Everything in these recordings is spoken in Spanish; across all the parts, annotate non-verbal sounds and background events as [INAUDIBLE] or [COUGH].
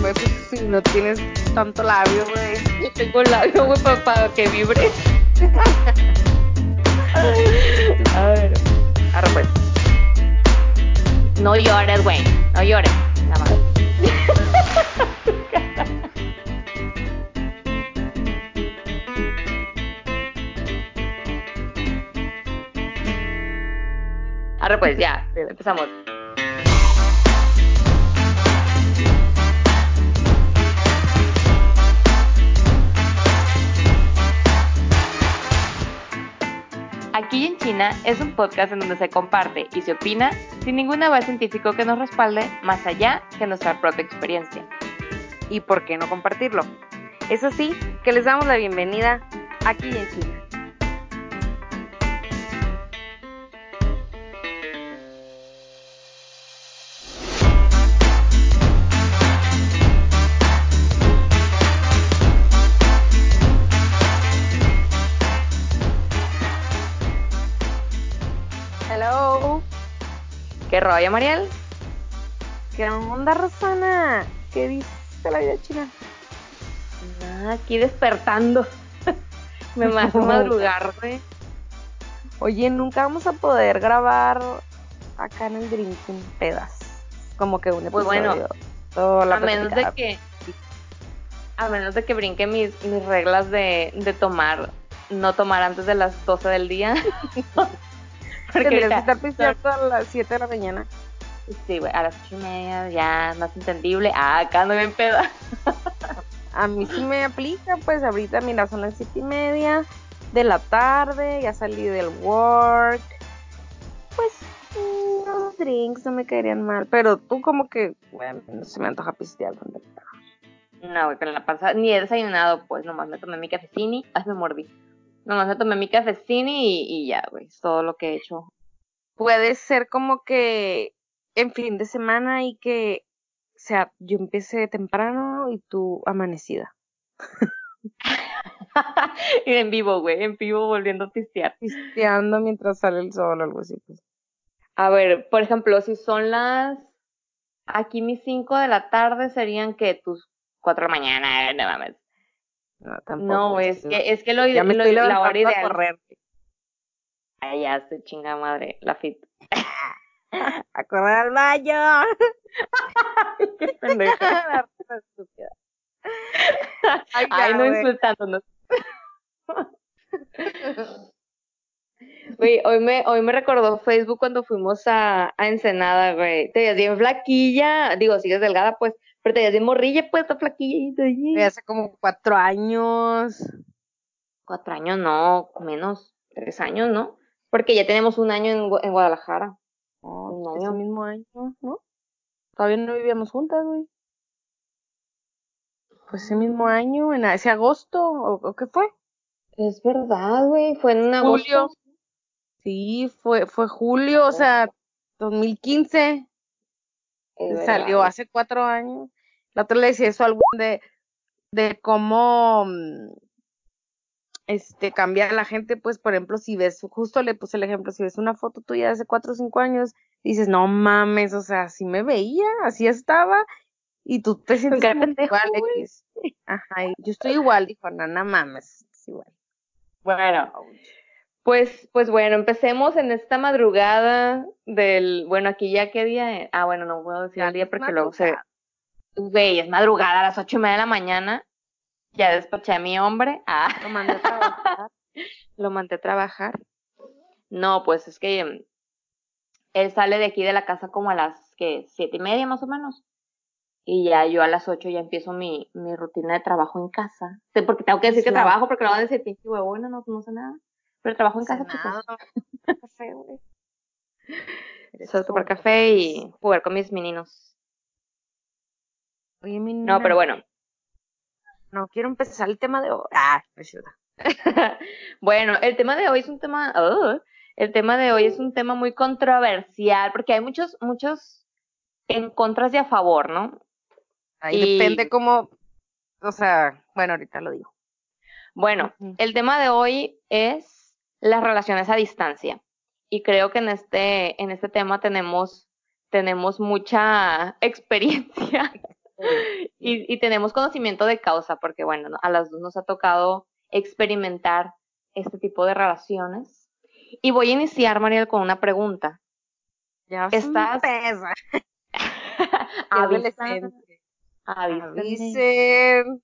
Güey, pues si no tienes tanto labio, güey. Yo tengo labio, güey, para, para que vibre. [LAUGHS] A ver. Ahora pues. No llores, güey. No llores. Nada más. [LAUGHS] Ahora pues ya, empezamos. Aquí en China es un podcast en donde se comparte y se opina sin ningún aval científico que nos respalde más allá que nuestra propia experiencia. ¿Y por qué no compartirlo? Eso sí, que les damos la bienvenida aquí en China. Rollo, Mariel? ¿Qué onda, Rosana? ¿Qué dice la vida china? Nada, aquí despertando. [LAUGHS] Me hace madrugar, güey. Oye, nunca vamos a poder grabar acá en el Drinking pedas. Como que un Pues episodio. bueno, toda la a menos de que a menos de que brinque mis, mis reglas de, de tomar no tomar antes de las 12 del día [LAUGHS] Tendrías que estar pisteando a las 7 de la mañana. sí güey a las ocho y media ya más entendible ah acá no bien peda A mí sí me aplica, pues ahorita, mira, son las 7 y media de la tarde, ya salí del work. Pues, unos drinks no me caerían mal. Pero tú, como que, bueno, no se me antoja pistear. ¿dónde está? no güey con la pasada ni he desayunado pues nomás me tomé mi cafecini ay me mordí nomás me tomé mi cafecini y, y ya güey es todo lo que he hecho Puede ser como que en fin de semana y que, o sea, yo empiece temprano y tú amanecida. y [LAUGHS] en vivo güey en vivo volviendo a pistear Pisteando mientras sale el sol o algo así. Pues. A ver, por ejemplo, si son las aquí mis 5 de la tarde serían que tus 4 de la mañana, no mames. No, tampoco. No, es no. que es que lo, Ya me lo- estoy la hora a ideal. correr. Ay, ya estoy chinga madre, la fit. [LAUGHS] A correr al baño. [LAUGHS] Qué pendeja. [LAUGHS] Ay, Ay, no insultándonos. Güey, hoy me, hoy me recordó Facebook cuando fuimos a, a Ensenada, güey. Te veías bien flaquilla. Digo, sigues delgada, pues. Pero te veías morrilla, pues, está flaquilla. y- hace como cuatro años. Cuatro años no, menos, tres años, ¿no? Porque ya tenemos un año en, en Guadalajara. Un ese año. mismo año, ¿no? Todavía no vivíamos juntas, güey. Pues ese mismo año, en ese agosto, ¿o, o qué fue? Es verdad, güey, fue en Julio. agosto. Sí, fue, fue julio, o sea, 2015. Es Salió verdad. hace cuatro años. La otra le decía eso al güey de, de cómo mm, este cambia a la gente, pues por ejemplo, si ves, justo le puse el ejemplo, si ves una foto tuya de hace cuatro o cinco años, dices, no mames, o sea, así me veía, así estaba, y tú te [LAUGHS] sientes pendejo, igual. X. Ajá, y yo estoy igual, dijo, no, no mames, es igual. Bueno, pues, pues bueno, empecemos en esta madrugada del, bueno, aquí ya qué día es? Ah, bueno, no puedo decir el día porque luego se, güey, es madrugada a las ocho y media de la mañana. Ya despaché a mi hombre. Ah. Lo mandé a trabajar. [LAUGHS] lo mandé a trabajar. No, pues es que él sale de aquí de la casa como a las que siete y media más o menos. Y ya yo a las ocho ya empiezo mi, mi rutina de trabajo en casa. Porque tengo que decir que trabajo, porque luego van a decir, pinche huevona, no, no sé nada. Pero trabajo en casa, Nada, chicos. [LAUGHS] café, güey. Solo tomar café y jugar con mis meninos. Oye, mi No, pero bueno. No quiero empezar el tema de hoy. Ah, ayuda. [LAUGHS] bueno, el tema de hoy es un tema, ugh, el tema de hoy es un tema muy controversial, porque hay muchos, muchos en contras y a favor, ¿no? Ahí Y- depende cómo, o sea, bueno, ahorita lo digo. Bueno, el tema de hoy es las relaciones a distancia. Y creo que en este, en este tema tenemos tenemos mucha [LAUGHS] experiencia [LAUGHS] y, y, tenemos conocimiento de causa, porque bueno, a las dos nos ha tocado experimentar este tipo de relaciones. Y voy a iniciar, Mariel, con una pregunta. Ya estás. [LAUGHS] Avisen. Avisen.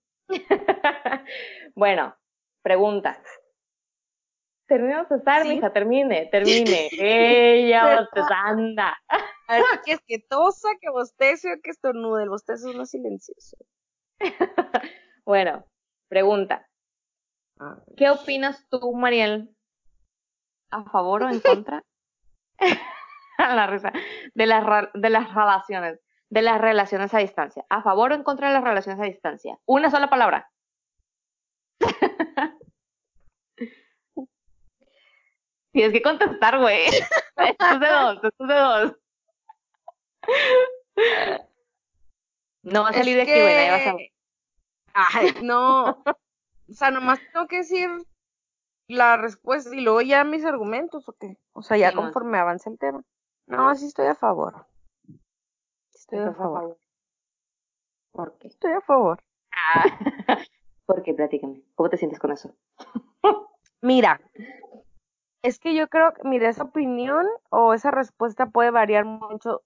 bueno, pregunta. Termina de estar, ¿Sí? mija, termine, termine. [LAUGHS] Ella bostezanda. A ver, que es que tosa, que bostece o que estornude. El bostezo es no silencioso. [LAUGHS] bueno, pregunta. ¿Qué opinas tú, Mariel? ¿A favor o en [LAUGHS] contra? la risa. De las, de las relaciones. De las relaciones a distancia. ¿A favor o en contra de las relaciones a distancia? Una sola palabra. Tienes que contestar, güey. [LAUGHS] Esto es de dos, esto es de dos. No va a salir de aquí, güey, vas a Ay, no. O sea, nomás tengo que decir la respuesta y luego ya mis argumentos, ¿o qué? O sea, ya conforme avance el tema. No, sí estoy a favor. Estoy a favor. ¿Por qué? Estoy a favor. Ah. [LAUGHS] ¿Por qué? Platícame. ¿Cómo te sientes con eso? Mira, es que yo creo que, mira, esa opinión o esa respuesta puede variar mucho.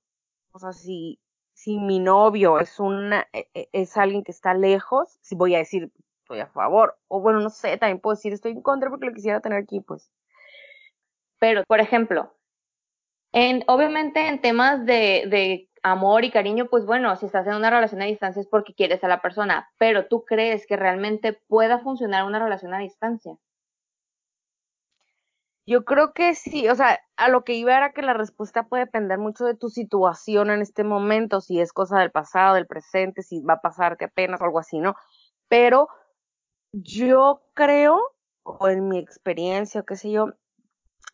O sea, si, si mi novio es una, e, e, es alguien que está lejos, si voy a decir estoy a favor. O bueno, no sé, también puedo decir estoy en contra porque lo quisiera tener aquí, pues. Pero, por ejemplo, en, obviamente en temas de, de amor y cariño, pues bueno, si estás en una relación a distancia es porque quieres a la persona, pero tú crees que realmente pueda funcionar una relación a distancia. Yo creo que sí, o sea, a lo que iba era que la respuesta puede depender mucho de tu situación en este momento, si es cosa del pasado, del presente, si va a pasarte apenas o algo así, ¿no? Pero yo creo, o en mi experiencia, o qué sé yo,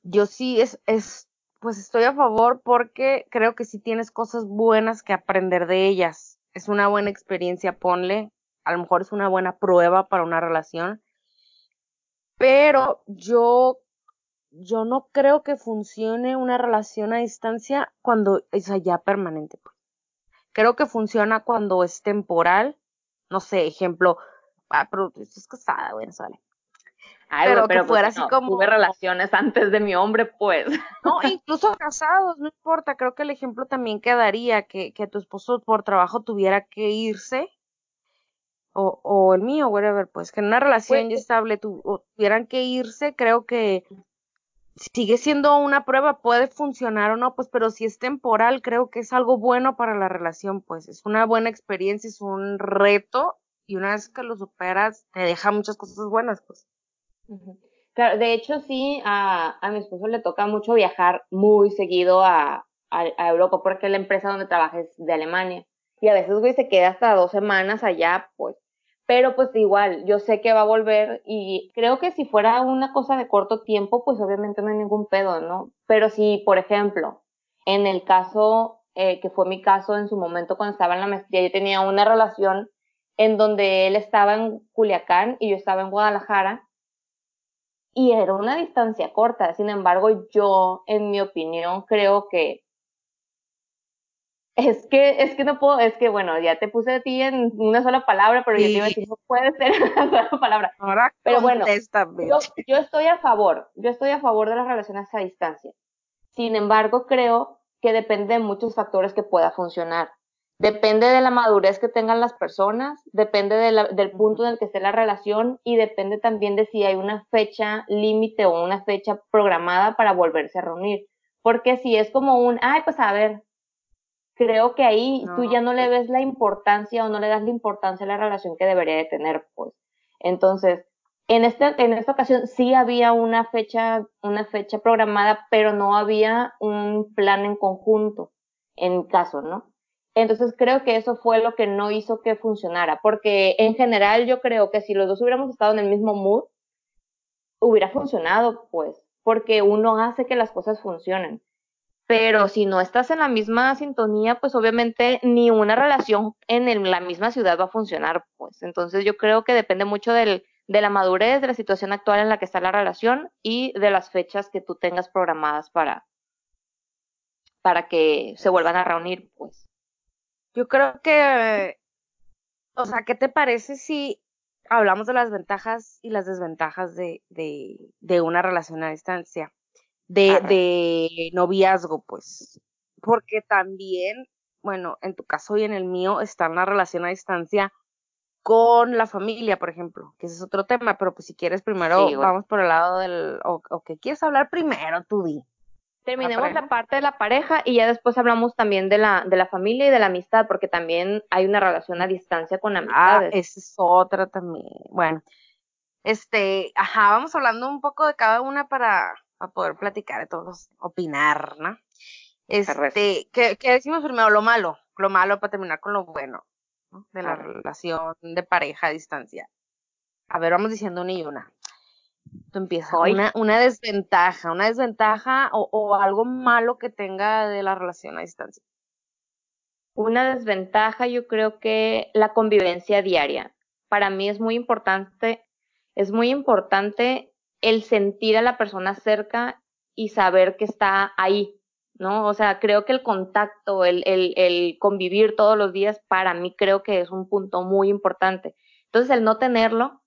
yo sí es, es, pues estoy a favor porque creo que sí tienes cosas buenas que aprender de ellas. Es una buena experiencia, ponle, a lo mejor es una buena prueba para una relación, pero yo yo no creo que funcione una relación a distancia cuando es allá permanente. Pues. Creo que funciona cuando es temporal. No sé, ejemplo, ah, pero estás casada, bueno, sale. Ay, pero, que pues, fuera así como. Tuve relaciones antes de mi hombre, pues. [LAUGHS] No, incluso casados, no importa. Creo que el ejemplo también quedaría que, que tu esposo por trabajo tuviera que irse. O, o el mío, whatever, pues que en una relación ya pues, estable tuvieran que irse, creo que sigue siendo una prueba, puede funcionar o no, pues, pero si es temporal, creo que es algo bueno para la relación, pues, es una buena experiencia, es un reto, y una vez que lo superas, te deja muchas cosas buenas, pues. Claro, de hecho, sí, a, a mi esposo le toca mucho viajar muy seguido a, a, a Europa, porque la empresa donde trabaja es de Alemania, y a veces, güey, se queda hasta dos semanas allá, pues, pero pues igual, yo sé que va a volver y creo que si fuera una cosa de corto tiempo, pues obviamente no hay ningún pedo, ¿no? Pero si, por ejemplo, en el caso, eh, que fue mi caso en su momento cuando estaba en la maestría, yo tenía una relación en donde él estaba en Culiacán y yo estaba en Guadalajara y era una distancia corta. Sin embargo, yo, en mi opinión, creo que es que, es que no puedo, es que bueno, ya te puse a ti en una sola palabra, pero yo te iba a decir, no puede ser [LAUGHS] una sola palabra. Ahora pero bueno, yo, yo estoy a favor, yo estoy a favor de las relaciones a distancia. Sin embargo, creo que depende de muchos factores que pueda funcionar. Depende de la madurez que tengan las personas, depende de la, del punto en el que esté la relación y depende también de si hay una fecha límite o una fecha programada para volverse a reunir. Porque si es como un, ay, pues a ver, creo que ahí tú ya no le pues ves la importancia o no le das la importancia a la relación que debería de tener, pues. Entonces, en este, en esta ocasión sí había una fecha, una fecha programada, pero no había un plan en conjunto, en caso, ¿no? Entonces creo que eso fue lo que no hizo que funcionara, porque en general yo creo que si los dos hubiéramos estado en el mismo mood, hubiera funcionado, pues, porque uno hace que las cosas funcionen pero si no estás en la misma sintonía, pues obviamente ni una relación en la misma ciudad va a funcionar, pues. Entonces yo creo que depende mucho de la madurez, de la situación actual en la que está la relación y de las fechas que tú tengas programadas para, para que se vuelvan a reunir, pues. Yo creo que, o sea, ¿qué te parece si hablamos de las ventajas y las desventajas de, de, de una relación a distancia? De, de noviazgo, pues. Porque también, bueno, en tu caso y en el mío está una relación a distancia con la familia, por ejemplo, que ese es otro tema, pero pues si quieres primero vamos por el lado del, o, o que quieres hablar primero, tú di. Terminemos la, parte de la pareja y ya después hablamos también de la, de la familia y de la amistad, porque también hay una relación a distancia con ah, amistades. Ah, esa es otra también. Bueno, este, ajá, vamos hablando un poco de cada una para, para poder platicar de todos, opinar, ¿no? Este, ¿qué, ¿qué, decimos primero? Lo malo, lo malo para terminar con lo bueno de la relación de pareja a distancia. A ver, vamos diciendo una y una. Tú empiezas. Una, una desventaja, una desventaja o, o algo malo que tenga de la relación a distancia. Una desventaja, yo creo que la convivencia diaria. Para mí es muy importante, es muy importante el sentir a la persona cerca y saber que está ahí, ¿no? O sea, creo que el contacto, el, el, el convivir todos los días, para mí creo que es un punto muy importante. Entonces, el no tenerlo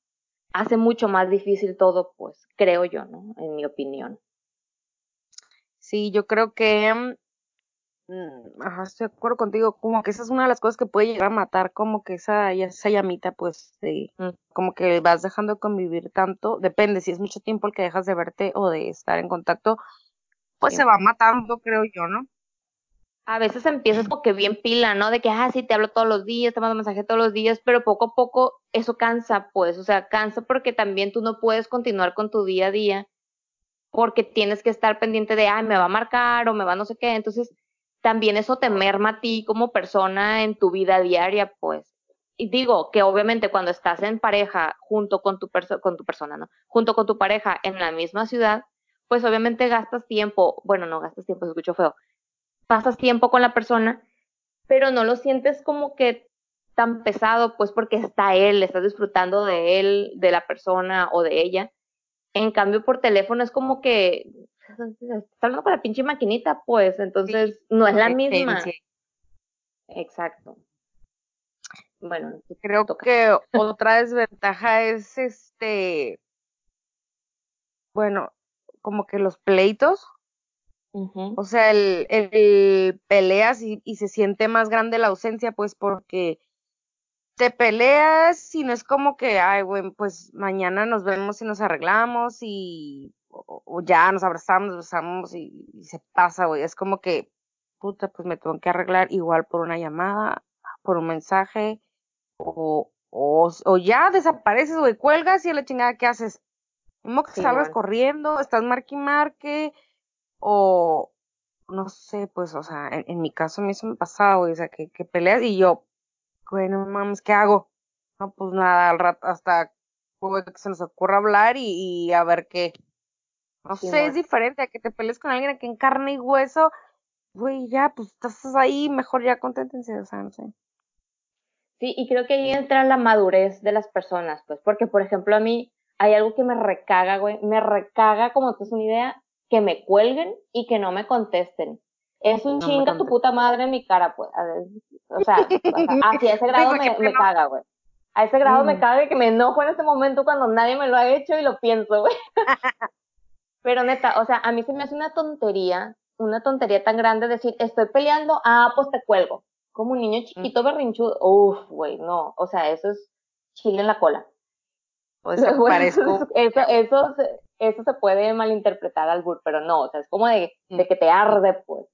hace mucho más difícil todo, pues, creo yo, ¿no? En mi opinión. Sí, yo creo que, mm, ajá, estoy de acuerdo contigo, como que esa es una de las cosas que puede llegar a matar, como que esa, esa llamita, pues, sí, mm. como que vas dejando de convivir tanto, depende si es mucho tiempo el que dejas de verte o de estar en contacto, pues se va matando, creo yo, ¿no? A veces empiezas como que bien pila, ¿no? De que, ah, sí, te hablo todos los días, te mando mensaje todos los días, pero poco a poco eso cansa, pues, o sea, cansa porque también tú no puedes continuar con tu día a día porque tienes que estar pendiente de, ay, me va a marcar o me va no sé qué. Entonces, también eso te merma a ti como persona en tu vida diaria, pues. Y digo que obviamente cuando estás en pareja junto con tu, con tu persona, ¿no? Junto con tu pareja en la misma ciudad, pues obviamente gastas tiempo, bueno, no gastas tiempo, se escucho feo, pasas tiempo con la persona, pero no lo sientes como que tan pesado, pues porque está él, estás disfrutando de él, de la persona o de ella. En cambio, por teléfono es como que está hablando con la pinche maquinita, pues, entonces no es la misma. Exacto. Bueno, creo que otra desventaja es este, bueno, como que los pleitos. O sea, el, el peleas y, y, se siente más grande la ausencia, pues porque te peleas y no es como que, ay, güey, pues mañana nos vemos y nos arreglamos y o, ya nos abrazamos, nos besamos y, y, se pasa, güey. Es como que, puta, pues me tengo que arreglar igual por una llamada, por un mensaje o, o, o ya desapareces, güey, cuelgas y a la chingada, ¿qué haces? Como que salgas corriendo, estás marque y marque, o no sé, pues, o sea, en, en mi caso a mí eso me pasaba, güey, o sea, que, que peleas y yo, bueno, mames, ¿qué hago? No, pues nada, al rato, hasta que se nos ocurra hablar y, y a ver qué. No sé, es diferente a que te pelees con alguien que en carne y hueso, güey, ya, pues estás ahí, mejor ya conténtense, o sea, no sé. Sí, y creo que ahí entra la madurez de las personas, pues, porque, por ejemplo, a mí, hay algo que me recaga, güey, me recaga, como tú es una idea, que me cuelguen y que no me contesten. Es un chinga tu puta madre en mi cara, pues. O sea, [LAUGHS] así a ese grado me, me caga, güey. A ese grado me mm. caga que me enojo en este momento cuando nadie me lo ha hecho y lo pienso, güey. [LAUGHS] Pero neta, o sea, a mí se me hace una tontería, una tontería tan grande decir, estoy peleando, ah, pues te cuelgo. Como un niño mm. chiquito berrinchudo. Uf, güey, no. O sea, eso es chile en la cola. O sea, [LAUGHS] parezco. Eso, eso, eso se puede malinterpretar al bur, pero no, o sea, es como de, de que te arde, pues.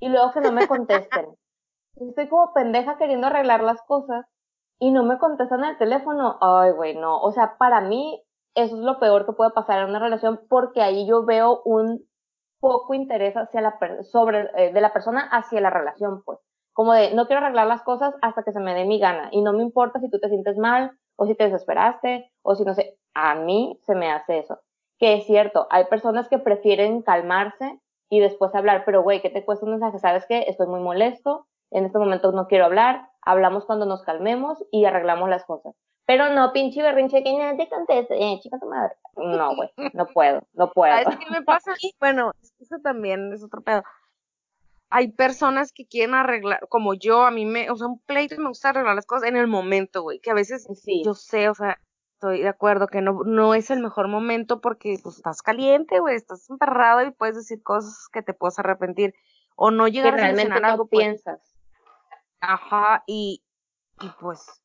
Y luego que no me contesten. [LAUGHS] Estoy como pendeja queriendo arreglar las cosas y no me contestan el teléfono. Ay, güey, no. O sea, para mí eso es lo peor que puede pasar en una relación porque ahí yo veo un poco interés hacia la sobre eh, de la persona hacia la relación, pues. Como de no quiero arreglar las cosas hasta que se me dé mi gana y no me importa si tú te sientes mal o si te desesperaste, o si no sé, a mí se me hace eso. Que es cierto, hay personas que prefieren calmarse y después hablar, pero güey, ¿qué te cuesta un mensaje? ¿Sabes qué? Estoy muy molesto, en este momento no quiero hablar, hablamos cuando nos calmemos y arreglamos las cosas. Pero no, pinche berrinche, que nadie te conteste, eh, chica tu madre. No, güey, no puedo, no puedo. ¿Sabes qué me pasa? [LAUGHS] bueno, eso también es otro pedo. hay personas que quieren arreglar, como yo, a mí me, o sea, un pleito me gusta arreglar las cosas en el momento, güey, que a veces Sí. yo sé, o sea, estoy de acuerdo que no, no es el mejor momento porque pues estás caliente, güey, estás emperrado y puedes decir cosas que te puedes arrepentir o no que llegar a realmente no algo, pues, piensas. ajá, y, y pues,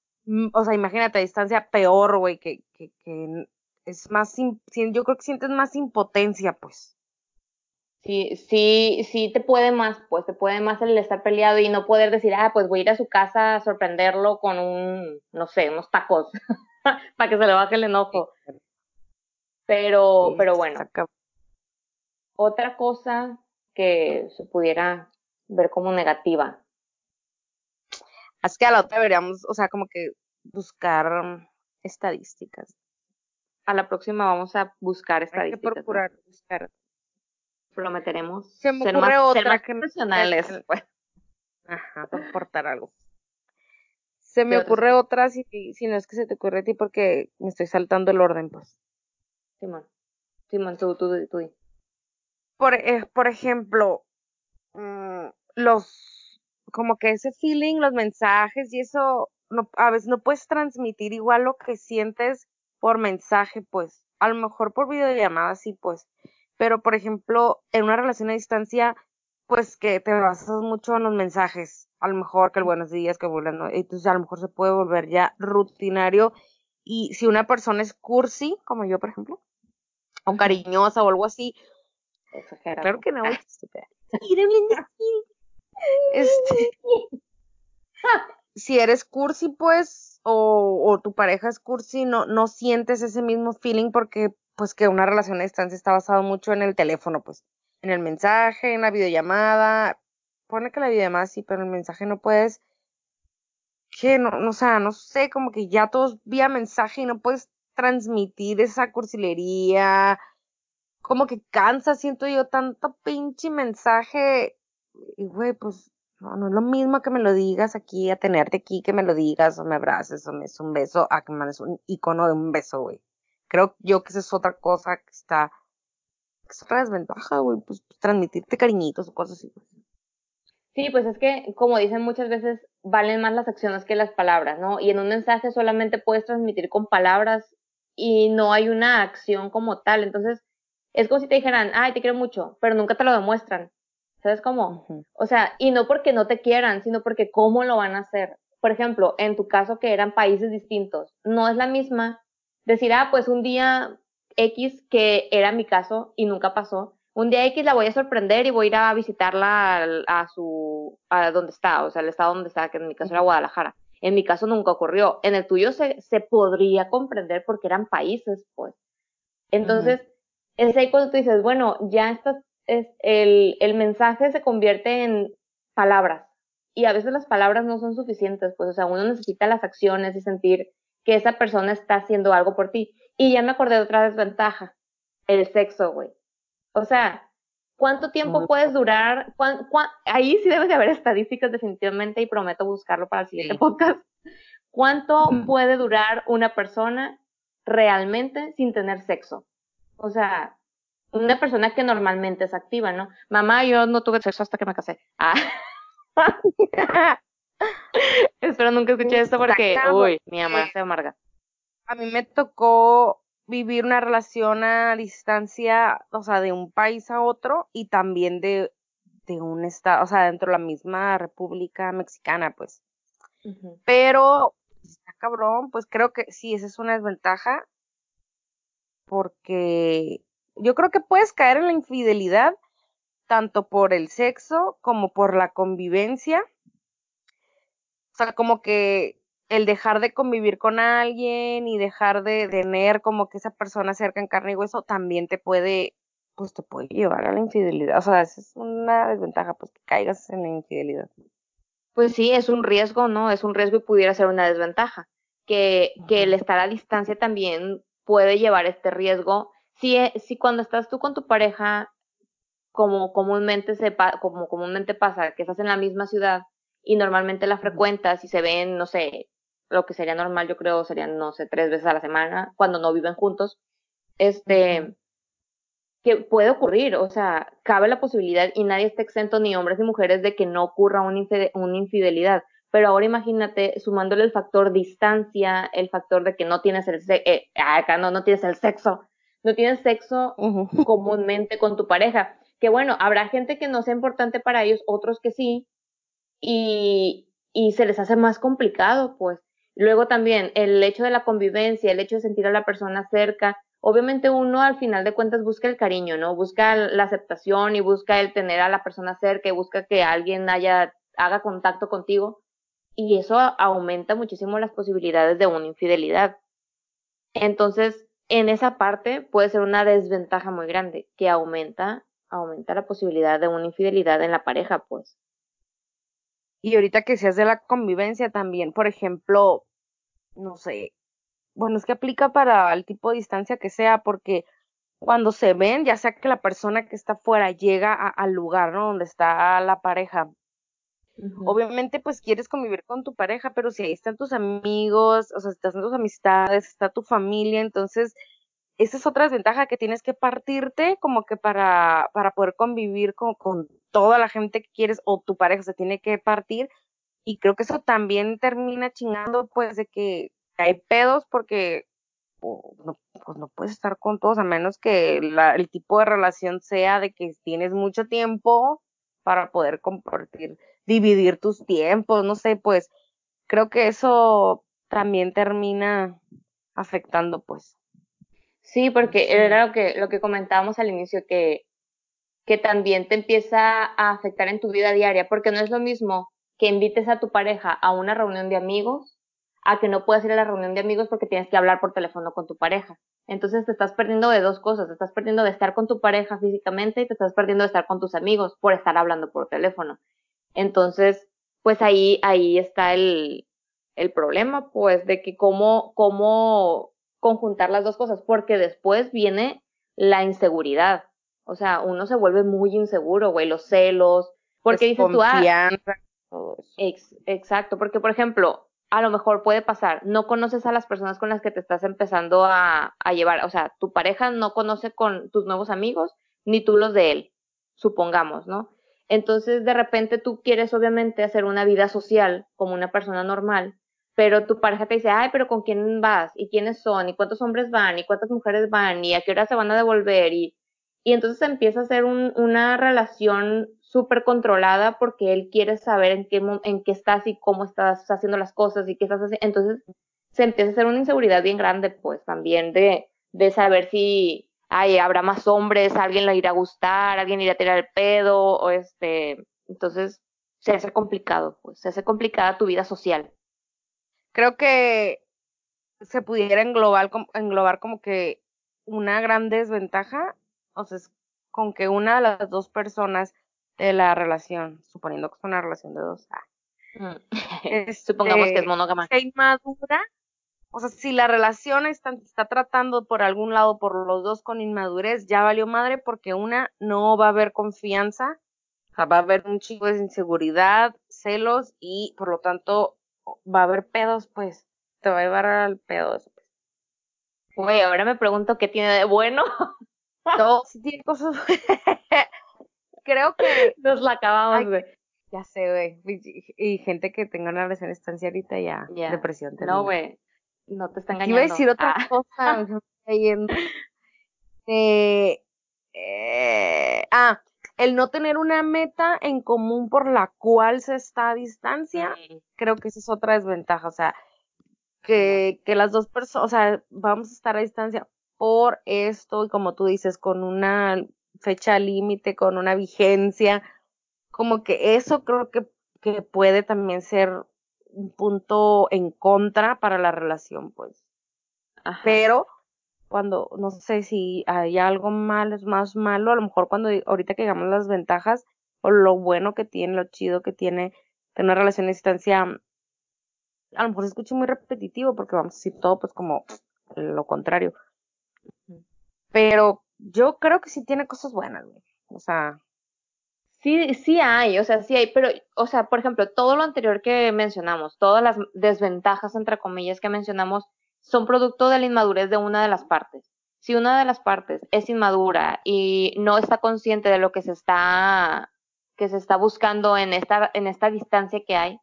o sea, imagínate a distancia peor, güey, que, que, que es más, yo creo que sientes más impotencia, pues. Sí, sí, sí te puede más, pues te puede más el estar peleado y no poder decir, ah, pues voy a ir a su casa a sorprenderlo con un, no sé, unos tacos, [LAUGHS] para que se le baje el enojo. Pero, Sí, pero bueno, otra cosa que se pudiera ver como negativa. Es que a la otra deberíamos, o sea, como que buscar estadísticas. A la próxima vamos a buscar Hay que estadísticas. ¿no? procurar buscar. Prometeremos Se me ser ocurre más, ser otra más que profesionales. pues. Ajá, para [LAUGHS] aportar algo. Se ¿Qué me ocurre otra si, si no es que se te ocurre a ti porque me estoy saltando el orden, pues. Simón, Simón, tú, tú, tú, tú. Por, eh, por ejemplo, mm, los, como que ese feeling, los mensajes y eso, no, a veces no puedes transmitir igual lo que sientes por mensaje, pues. A lo mejor por videollamada sí, pues. Pero, por ejemplo, en una relación a distancia, pues que te basas mucho en los mensajes. A lo mejor que el buenos días, que buenas noches. Entonces, a lo mejor se puede volver ya rutinario. Y si una persona es cursi, como yo, por ejemplo, o cariñosa o algo así, Exagerado. Claro que no, Blinda, Este, [LAUGHS] si eres cursi, pues, o, o tu pareja es cursi, no, no sientes ese mismo feeling porque, pues, que una relación a distancia está basado mucho en el teléfono, pues, en el mensaje, en la videollamada. Pone que la videollamada sí, pero el mensaje no puedes, que no, no, o sea, no sé, como que ya todos vía mensaje y no puedes transmitir esa cursilería, como que cansa, siento yo, tanto pinche mensaje. Y, güey, pues, no, no es lo mismo que me lo digas aquí, a tenerte aquí, que me lo digas, o me abraces, o me des un beso, a que me mandes un icono de un beso, güey. Creo yo que esa es otra cosa que está, que es otra desventaja, güey, pues, transmitirte cariñitos o cosas así. Sí, pues es que, como dicen muchas veces, valen más las acciones que las palabras, ¿no? Y en un mensaje solamente puedes transmitir con palabras y no hay una acción como tal. Entonces, es como si te dijeran, ay, te quiero mucho, pero nunca te lo demuestran. ¿Sabes cómo? O sea, y no porque no te quieran, sino porque cómo lo van a hacer. Por ejemplo, en tu caso que eran países distintos, no es la misma decir, ah, pues un día X, que era mi caso y nunca pasó, un día X la voy a sorprender y voy a ir a visitarla a, su, a donde está, o sea, el estado donde está, que en mi caso era Guadalajara. En mi caso nunca ocurrió. En el tuyo se, se podría comprender porque eran países, pues. Entonces, es ahí cuando tú dices, bueno, ya estás, es, el, el mensaje se convierte en palabras. Y a veces las palabras no son suficientes, pues, o sea, uno necesita las acciones y sentir que esa persona está haciendo algo por ti. Y ya me acordé de otra desventaja, el sexo, güey. O sea, ¿cuánto tiempo puedes durar? ¿Cuán- cuán- ahí sí debe de haber estadísticas definitivamente y prometo buscarlo para el siguiente Sí. podcast. ¿Cuánto Ujú. puede durar una persona realmente sin tener sexo? O sea, una persona que normalmente es activa, ¿no? Mamá, yo no tuve sexo hasta que me casé. Ah. [LAUGHS] Espero nunca escuché esto porque, uy, mi mamá se amarga. a mí me tocó vivir una relación a distancia, o sea, de un país a otro y también de, de un estado, o sea, dentro de la misma República Mexicana, pues. Ujú. Pero, está cabrón, pues creo que sí, esa es una desventaja, porque yo creo que puedes caer en la infidelidad tanto por el sexo como por la convivencia. O sea, como que el dejar de convivir con alguien y dejar de tener como que esa persona cerca en carne y hueso también te puede, pues te puede llevar a la infidelidad. O sea, esa es una desventaja, pues que caigas en la infidelidad. Pues sí, es un riesgo, ¿no? Es un riesgo y pudiera ser una desventaja. Que, que el estar a distancia también puede llevar este riesgo. Si, eh, si cuando estás tú con tu pareja, como comúnmente se como comúnmente pasa, que estás en la misma ciudad y normalmente la frecuentas y se ven, no sé, lo que sería normal, yo creo, serían, no sé, tres veces a la semana, cuando no viven juntos, este, que puede ocurrir, o sea, cabe la posibilidad y nadie está exento, ni hombres ni mujeres, de que no ocurra una, infidelidad. Pero ahora imagínate sumándole el factor distancia, el factor de que no tienes el eh, acá no, no tienes el sexo, no tienes sexo [LAUGHS] comúnmente con tu pareja. Que bueno, habrá gente que no sea importante para ellos, otros que sí, y, y se les hace más complicado, pues. Luego también el hecho de la convivencia, el hecho de sentir a la persona cerca, obviamente uno al final de cuentas busca el cariño, ¿no? Busca la aceptación y busca el tener a la persona cerca y busca que alguien haya, haga contacto contigo y eso aumenta muchísimo las posibilidades de una infidelidad. Entonces, en esa parte puede ser una desventaja muy grande que aumenta, aumenta la posibilidad de una infidelidad en la pareja, pues. Y ahorita que seas de la convivencia también, por ejemplo, no sé, bueno, es que aplica para el tipo de distancia que sea, porque cuando se ven, ya sea que la persona que está afuera llega al lugar, ¿no? Donde está la pareja. Obviamente, pues quieres convivir con tu pareja, pero si ahí están tus amigos, o sea, están tus amistades, está tu familia, entonces esa es otra desventaja que tienes que partirte como que para, para poder convivir con, con toda la gente que quieres o tu pareja se tiene que partir. Y creo que eso también termina chingando pues de que hay pedos porque no, pues no puedes estar con todos a menos que el tipo de relación sea de que tienes mucho tiempo para poder compartir, dividir tus tiempos, no sé, pues creo que eso también termina afectando pues. Sí, porque era lo que, lo que comentábamos al inicio, que, que también te empieza a afectar en tu vida diaria, porque no es lo mismo que invites a tu pareja a una reunión de amigos a que no puedas ir a la reunión de amigos porque tienes que hablar por teléfono con tu pareja. Entonces te estás perdiendo de dos cosas, te estás perdiendo de estar con tu pareja físicamente y te estás perdiendo de estar con tus amigos por estar hablando por teléfono. Entonces, pues ahí, ahí está el, el problema, pues, de que cómo, cómo conjuntar las dos cosas, porque después viene la inseguridad. O sea, uno se vuelve muy inseguro, güey, los celos, porque dices tú, ah, exacto, porque por ejemplo, a lo mejor puede pasar, no conoces a las personas con las que te estás empezando a, a llevar, o sea, tu pareja no conoce con tus nuevos amigos, ni tú los de él, supongamos, ¿no? Entonces, de repente tú quieres obviamente hacer una vida social como una persona normal, pero tu pareja te dice, ay, pero ¿con quién vas? ¿Y quiénes son? ¿Y cuántos hombres van? ¿Y cuántas mujeres van? ¿Y a qué hora se van a devolver? Y, y entonces empieza a ser un, una relación súper controlada porque él quiere saber en qué, en qué estás y cómo estás haciendo las cosas y qué estás haciendo. Entonces se empieza a hacer una inseguridad bien grande, pues también de, de saber si ay, habrá más hombres, alguien le irá a gustar, alguien irá a tirar el pedo, o este, entonces se hace complicado, pues se hace complicada tu vida social creo que se pudiera englobar, englobar como que una gran desventaja, o sea, es con que una de las dos personas de la relación, suponiendo que es una relación de dos, ah, [LAUGHS] supongamos que es monógama. Se inmadura, o sea, si la relación está, está tratando por algún lado por los dos con inmadurez, ya valió madre porque una no va a haber confianza, o sea, va a haber un chico de inseguridad, celos y por lo tanto va a haber pedos, pues, te va a llevar al pedo pues. Güey, ahora me pregunto qué tiene de bueno. [LAUGHS] No, sí tiene cosas. [LAUGHS] Creo que. Nos la acabamos, güey. Ya sé, güey. Y, gente que tenga una relación estancia ahorita ya. Depresión. No, güey. No te está engañando. Iba a decir otra ah. cosa. [LAUGHS] eh, eh, ah, el no tener una meta en común por la cual se está a distancia, creo que esa es otra desventaja, o sea, que, que las dos personas, o sea, vamos a estar a distancia por esto y como tú dices, con una fecha límite, con una vigencia, como que eso creo que, que puede también ser un punto en contra para la relación, pues. Pero cuando, no sé si hay algo malo, es más malo, a lo mejor cuando ahorita que digamos las ventajas o lo bueno que tiene, lo chido que tiene tener una relación a distancia, a lo mejor se escucha muy repetitivo porque vamos a decir todo pues como lo contrario. Pero yo creo que sí tiene cosas buenas, güey. O sea, Sí, sí hay, o sea, sí hay, pero, o sea, por ejemplo, todo lo anterior que mencionamos, todas las desventajas, entre comillas, que mencionamos, son producto de la inmadurez de una de las partes. si una de las partes es inmadura y no está consciente de lo que se está que se está buscando en esta en esta distancia que hay,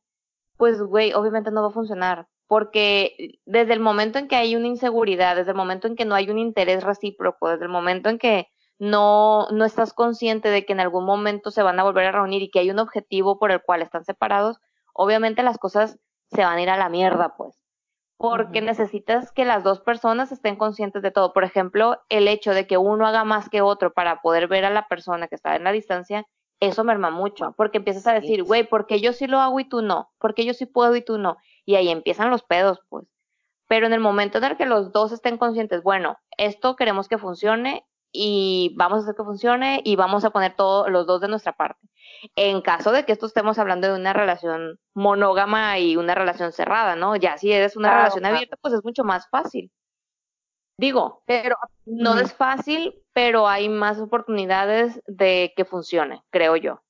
pues güey, obviamente no va a funcionar, porque desde el momento en que hay una inseguridad, desde el momento en que no hay un interés recíproco, desde el momento en que no, no estás consciente de que en algún momento se van a volver a reunir y que hay un objetivo por el cual están separados, obviamente las cosas se van a ir a la mierda, pues. Porque necesitas que las dos personas estén conscientes de todo. Por ejemplo, el hecho de que uno haga más que otro para poder ver a la persona que está en la distancia, eso merma mucho. Porque empiezas a decir, güey, ¿por qué yo sí lo hago y tú no? ¿Por qué yo sí puedo y tú no? Y ahí empiezan los pedos, pues. Pero en el momento en el que los dos estén conscientes, bueno, esto queremos que funcione y vamos a hacer que funcione y vamos a poner todos los dos de nuestra parte. En caso de que esto estemos hablando de una relación monógama y una relación cerrada, ¿no? Ya si eres una relación abierta, pues es mucho más fácil. Digo, pero no es fácil, pero hay más oportunidades de que funcione, creo yo.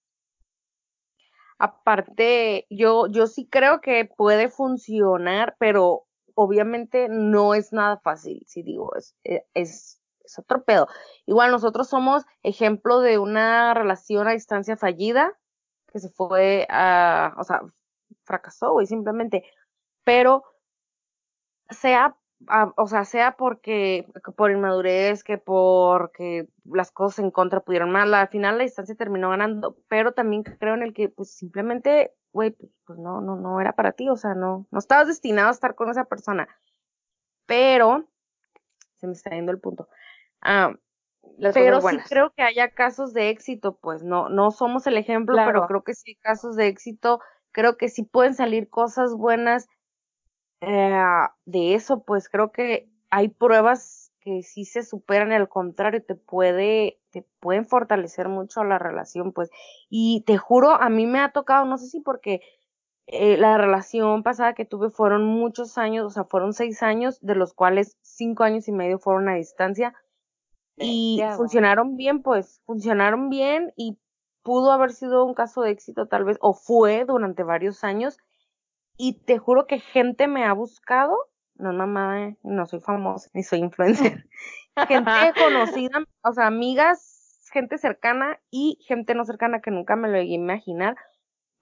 Aparte, yo, yo sí creo que puede funcionar, pero obviamente no es nada fácil, si digo, es, es es otro pedo. Igual nosotros somos ejemplo de una relación a distancia fallida que se fue a, o sea, fracasó, güey, simplemente. Pero sea, o sea, sea porque por inmadurez, que porque las cosas en contra pudieron mal, al final la distancia terminó ganando, pero también creo en el que pues simplemente, güey, pues, pues no, no, no era para ti, o sea, no, no estabas destinado a estar con esa persona. Pero, se me está yendo el punto. Ah, pero sí creo que haya casos de éxito, pues no, no somos el ejemplo, pero creo que sí hay casos de éxito, creo que sí pueden salir cosas buenas eh, de eso, pues creo que hay pruebas que sí se superan, al contrario, te puede, te pueden fortalecer mucho la relación, pues, y te juro, a mí me ha tocado, no sé si porque eh, la relación pasada que tuve fueron muchos años, o sea, fueron seis años, de los cuales cinco años y medio fueron a distancia, y funcionaron bien, pues, funcionaron bien y pudo haber sido un caso de éxito tal vez, o fue durante varios años, y te juro que gente me ha buscado, no mamá, eh, no soy famosa, ni soy influencer, [LAUGHS] gente conocida, o sea, amigas, gente cercana y gente no cercana que nunca me lo llegué a imaginar,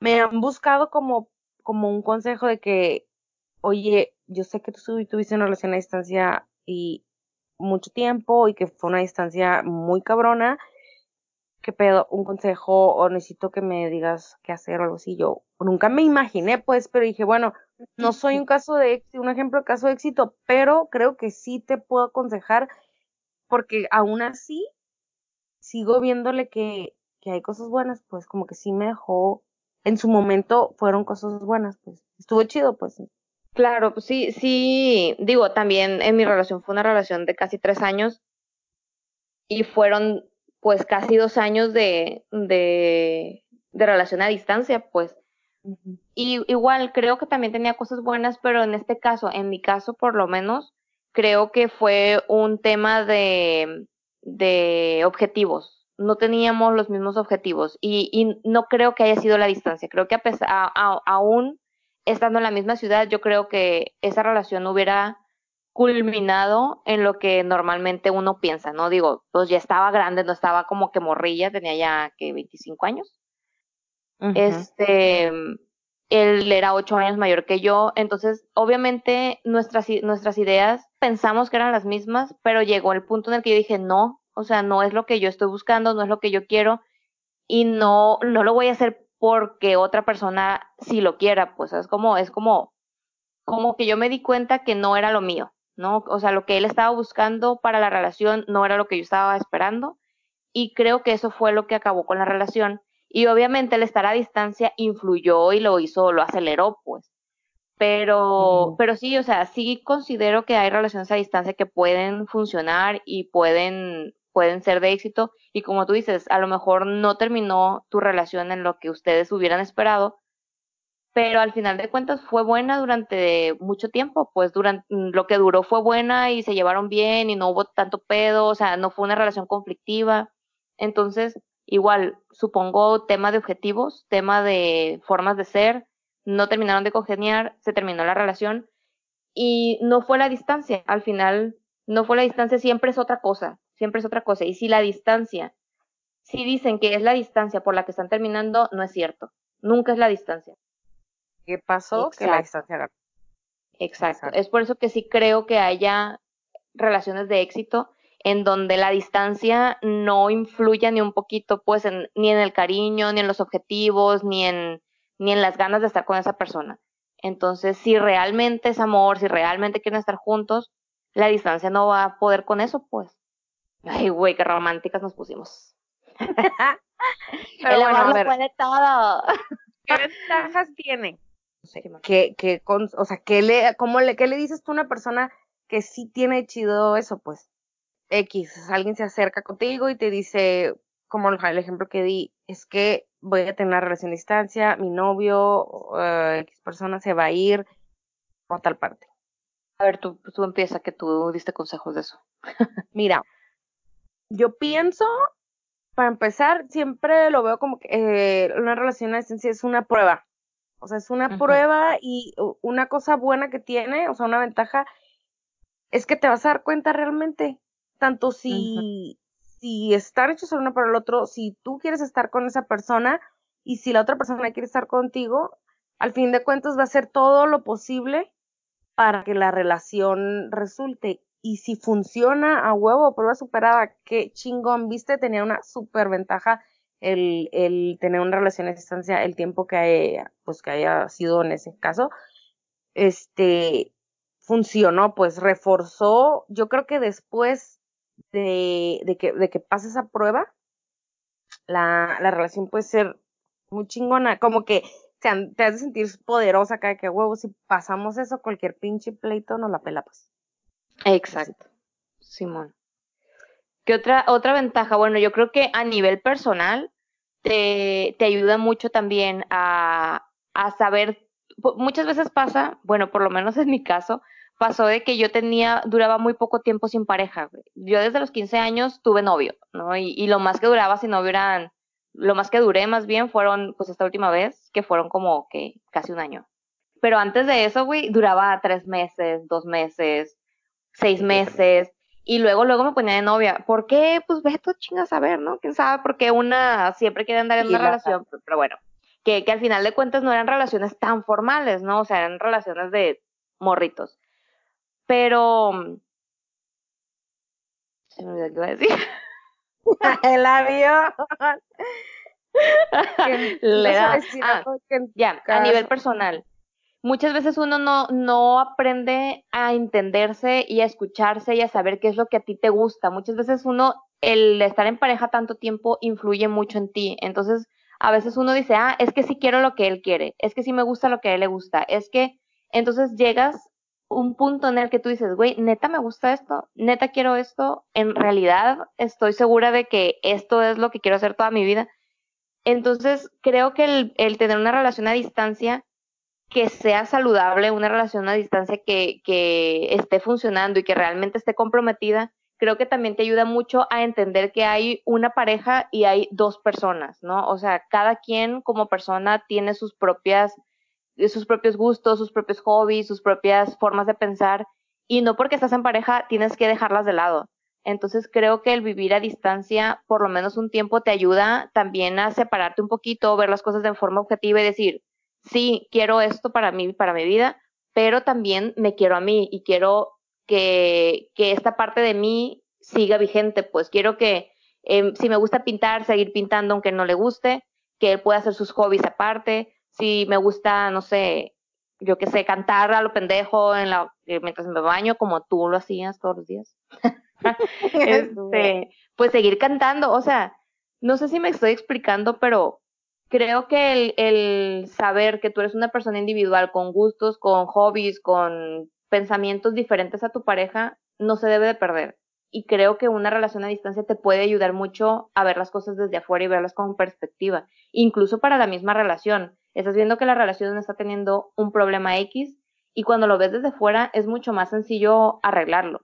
me han buscado como, como un consejo de que, oye, yo sé que tú tuviste una relación a distancia y mucho tiempo y que fue una distancia muy cabrona. ¿Qué pedo? Un consejo o necesito que me digas qué hacer o algo así. Yo nunca me imaginé, pues, pero dije, bueno, no soy un caso de un ejemplo de caso de éxito, pero creo que sí te puedo aconsejar porque aún así sigo viéndole que, que hay cosas buenas, pues como que sí me dejó, en su momento fueron cosas buenas, pues estuvo chido, pues Claro, pues sí, sí, digo, también en mi relación fue una relación de casi tres años y fueron pues casi dos años de, de, de relación a distancia, pues. Y igual creo que también tenía cosas buenas, pero en este caso, en mi caso por lo menos, creo que fue un tema de, de objetivos. No teníamos los mismos objetivos y, y no creo que haya sido la distancia. Creo que a pesar, a, aún estando en la misma ciudad, yo creo que esa relación hubiera culminado en lo que normalmente uno piensa, ¿no? Digo, pues ya estaba grande, no estaba como que morrilla, tenía ya que 25 años. Este, él era ocho años mayor que yo, entonces obviamente nuestras, nuestras ideas pensamos que eran las mismas, pero llegó el punto en el que yo dije, no, o sea, no es lo que yo estoy buscando, no es lo que yo quiero y no, no lo voy a hacer porque otra persona sí lo quiera, pues es como, es como, como que yo me di cuenta que no era lo mío, ¿no? O sea, lo que él estaba buscando para la relación no era lo que yo estaba esperando y creo que eso fue lo que acabó con la relación y obviamente el estar a distancia influyó y lo hizo, lo aceleró, pues. Pero, pero sí, o sea, sí considero que hay relaciones a distancia que pueden funcionar y pueden pueden ser de éxito. Y como tú dices, a lo mejor no terminó tu relación en lo que ustedes hubieran esperado, pero al final de cuentas fue buena durante mucho tiempo, pues durante lo que duró fue buena y se llevaron bien y no hubo tanto pedo, o sea, no fue una relación conflictiva. Entonces, igual, supongo tema de objetivos, tema de formas de ser, no terminaron de congeniar, se terminó la relación y no fue la distancia, al final no fue la distancia, siempre es otra cosa, siempre es otra cosa. Y si la distancia, si dicen que es la distancia por la que están terminando, no es cierto. Nunca es la distancia. ¿Qué pasó? Que la distancia Exacto. Exacto. Es por eso que sí creo que haya relaciones de éxito en donde la distancia no influya ni un poquito, pues, en, ni en el cariño, ni en los objetivos, ni en, ni en las ganas de estar con esa persona. Entonces, si realmente es amor, si realmente quieren estar juntos, la distancia no va a poder con eso, pues. Ay, güey, qué románticas nos pusimos. [LAUGHS] Pero el bueno, amor lo puede todo. ¿qué ventajas tiene? que, que con, o sea, ¿qué le, cómo le, qué le dices tú a una persona que sí tiene chido eso, pues? X, alguien se acerca contigo y te dice, como el ejemplo que di, es que voy a tener una relación a distancia, mi novio, eh, X persona se va a ir a tal parte. A ver, tú, tú empieza, que tú diste consejos de eso. Mira, yo pienso, para empezar, siempre lo veo como que eh, una relación a distancia es una prueba. O sea, es una prueba y una cosa buena que tiene, o sea, una ventaja, es que te vas a dar cuenta realmente, tanto si, si están hechos el uno para el otro, si tú quieres estar con esa persona y si la otra persona quiere estar contigo, al fin de cuentas va a hacer todo lo posible para que la relación resulte. Y si funciona a huevo, prueba superada, qué chingón, viste, tenía una super ventaja el, el tener una relación a distancia el tiempo que haya, pues que haya sido en ese caso. Este, funcionó, pues reforzó, yo creo que después de, de que, de que pase esa prueba, la, la relación puede ser muy chingona, como que te, te hace sentir poderosa de que huevo, si pasamos eso, cualquier pinche pleito nos la pela pues. Exacto. Simón. ¿Qué otra, otra ventaja? Bueno, yo creo que a nivel personal te, te ayuda mucho también a, a saber, muchas veces pasa, bueno, por lo menos en mi caso, pasó de que yo tenía, duraba muy poco tiempo sin pareja. Yo desde los 15 años tuve novio, ¿no? Y, y lo más que duraba sin novio eran, lo más que duré más bien fueron, pues esta última vez, que fueron como que casi un año. Pero antes de eso, güey, duraba tres meses, dos meses, seis meses. Y luego, luego me ponía de novia. ¿Por qué? Pues ve tú chingas a ver, ¿no? ¿Quién sabe por qué una siempre quiere andar en Sí, una la- relación? Pero, pero bueno, que, que al final de cuentas no eran relaciones tan formales, ¿no? O sea, eran relaciones de morritos. Pero... Se me olvidó qué iba a decir. [LAUGHS] El avión. [LAUGHS] Le da- ah, Ya, a nivel personal. Muchas veces uno no, no aprende a entenderse y a escucharse y a saber qué es lo que a ti te gusta. Muchas veces uno, el estar en pareja tanto tiempo influye mucho en ti. Entonces, a veces uno dice, ah, es que sí quiero lo que él quiere, es que sí me gusta lo que a él le gusta, es que entonces llegas un punto en el que tú dices, güey, neta me gusta esto, neta quiero esto, en realidad estoy segura de que esto es lo que quiero hacer toda mi vida. Entonces, creo que el, el tener una relación a distancia que sea saludable, una relación a distancia que, que esté funcionando y que realmente esté comprometida, creo que también te ayuda mucho a entender que hay una pareja y hay dos personas, ¿no? O sea, cada quien como persona tiene sus propias, sus propios gustos, sus propios hobbies, sus propias formas de pensar, y no porque estás en pareja tienes que dejarlas de lado. Entonces creo que el vivir a distancia, por lo menos un tiempo, te ayuda también a separarte un poquito, ver las cosas de forma objetiva y decir, sí, quiero esto para mí, para mi vida, pero también me quiero a mí y quiero que, que esta parte de mí siga vigente, pues quiero que eh, si me gusta pintar, seguir pintando aunque no le guste, que él pueda hacer sus hobbies aparte, si me gusta, no sé, yo qué sé, cantar a lo pendejo en la, eh, mientras me baño, como tú lo hacías todos los días. [LAUGHS] este, pues seguir cantando, o sea, no sé si me estoy explicando, pero creo que el, el saber que tú eres una persona individual con gustos, con hobbies, con pensamientos diferentes a tu pareja, no se debe de perder. Y creo que una relación a distancia te puede ayudar mucho a ver las cosas desde afuera y verlas con perspectiva. Incluso para la misma relación. Estás viendo que la relación está teniendo un problema X y cuando lo ves desde fuera es mucho más sencillo arreglarlo.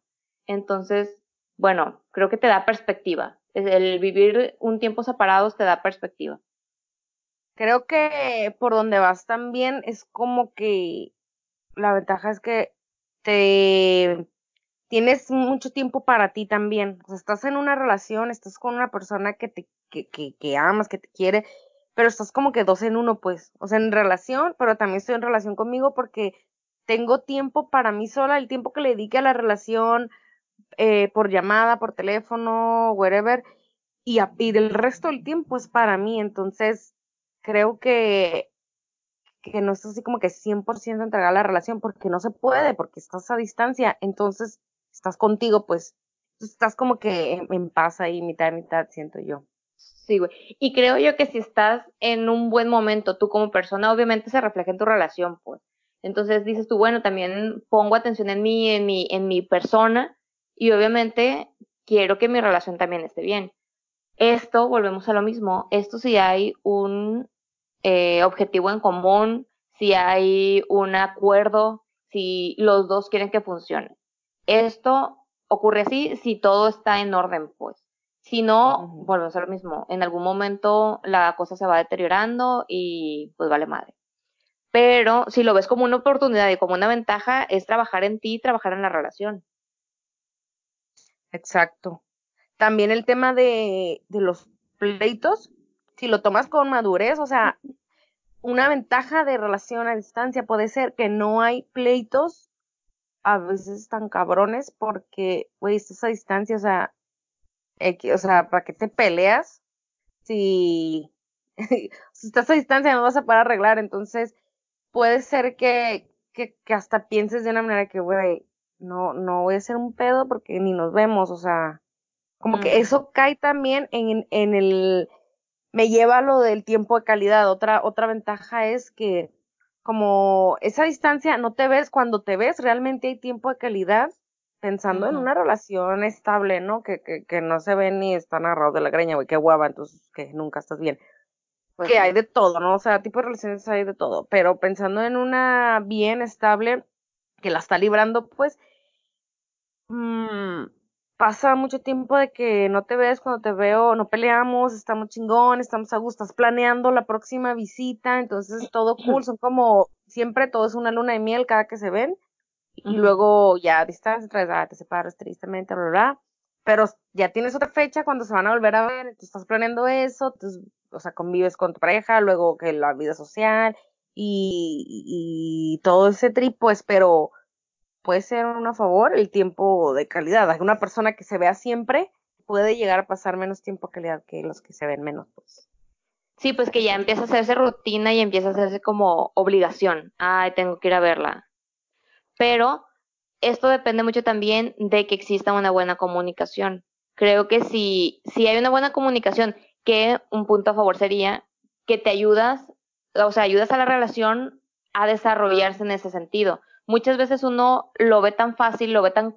Entonces, bueno, creo que te da perspectiva. El vivir un tiempo separados te da perspectiva. Creo que por donde vas también es como que la ventaja es que te tienes mucho tiempo para ti también. O sea, estás en una relación, estás con una persona que te, que, que, que amas, que te quiere, pero estás como que dos en uno, pues. O sea, en relación, pero también estoy en relación conmigo porque tengo tiempo para mí sola, el tiempo que le dedique a la relación, eh, por llamada, por teléfono, wherever, y, y del resto del tiempo es para mí. Entonces, creo que que no es así como que 100% entregar la relación porque no se puede, porque estás a distancia, entonces estás contigo, pues estás como que en, paz ahí, mitad de mitad, siento yo. Sí, güey. Y creo yo que si estás en un buen momento, tú como persona, obviamente se refleja en tu relación, pues. Entonces dices tú, bueno, también pongo atención en mí, en mi, en mi persona, y obviamente quiero que mi relación también esté bien. Esto, volvemos a lo mismo, esto si hay un eh, objetivo en común, si hay un acuerdo, si los dos quieren que funcione. Esto ocurre así si todo está en orden, pues. Si no, vuelve a ser lo mismo. En algún momento la cosa se va deteriorando y pues vale madre. Pero si lo ves como una oportunidad y como una ventaja, es trabajar en ti, trabajar en la relación. Exacto. También el tema de, de los pleitos, si lo tomas con madurez, o sea, una ventaja de relación a distancia puede ser que no hay pleitos a veces tan cabrones porque, güey, estás a distancia, o sea, o sea, ¿para qué te peleas? Si, [LAUGHS] si estás a distancia no vas a poder arreglar, entonces puede ser que, que, que hasta pienses de una manera que, güey, no, no voy a hacer un pedo porque ni nos vemos, o sea, como que eso cae también en, en el, me lleva a lo del tiempo de calidad. Otra, otra ventaja es que como esa distancia no te ves, cuando te ves realmente hay tiempo de calidad pensando en una relación estable, ¿no? Que, que, que no se ven ni están agarrados de la greña, güey, qué guava, entonces que nunca estás bien. Pues que hay de todo, ¿no? O sea, tipo de relaciones hay de todo, pero pensando en una bien estable que la está librando, pues, mmm, pasa mucho tiempo de que no te ves, cuando te veo, no peleamos, estamos chingón, estamos a gusto, estás planeando la próxima visita, entonces todo cool, son como, siempre todo es una luna de miel cada que se ven, y luego ya a distancia, ah, te separas tristemente, bla, bla, pero ya tienes otra fecha cuando se van a volver a ver, tú estás planeando eso, tú, o sea, convives con tu pareja, luego que la vida social, y, y, y todo ese trip, pues, pero puede ser un a favor el tiempo de calidad. Una persona que se vea siempre puede llegar a pasar menos tiempo de calidad que los que se ven menos, pues. Sí, pues que ya empieza a hacerse rutina y empieza a hacerse como obligación. Ay, tengo que ir a verla. Pero esto depende mucho también de que exista una buena comunicación. Creo que si, si hay una buena comunicación, que un punto a favor sería que te ayudas, o sea, ayudas a la relación a desarrollarse en ese sentido muchas veces uno lo ve tan fácil, lo ve tan,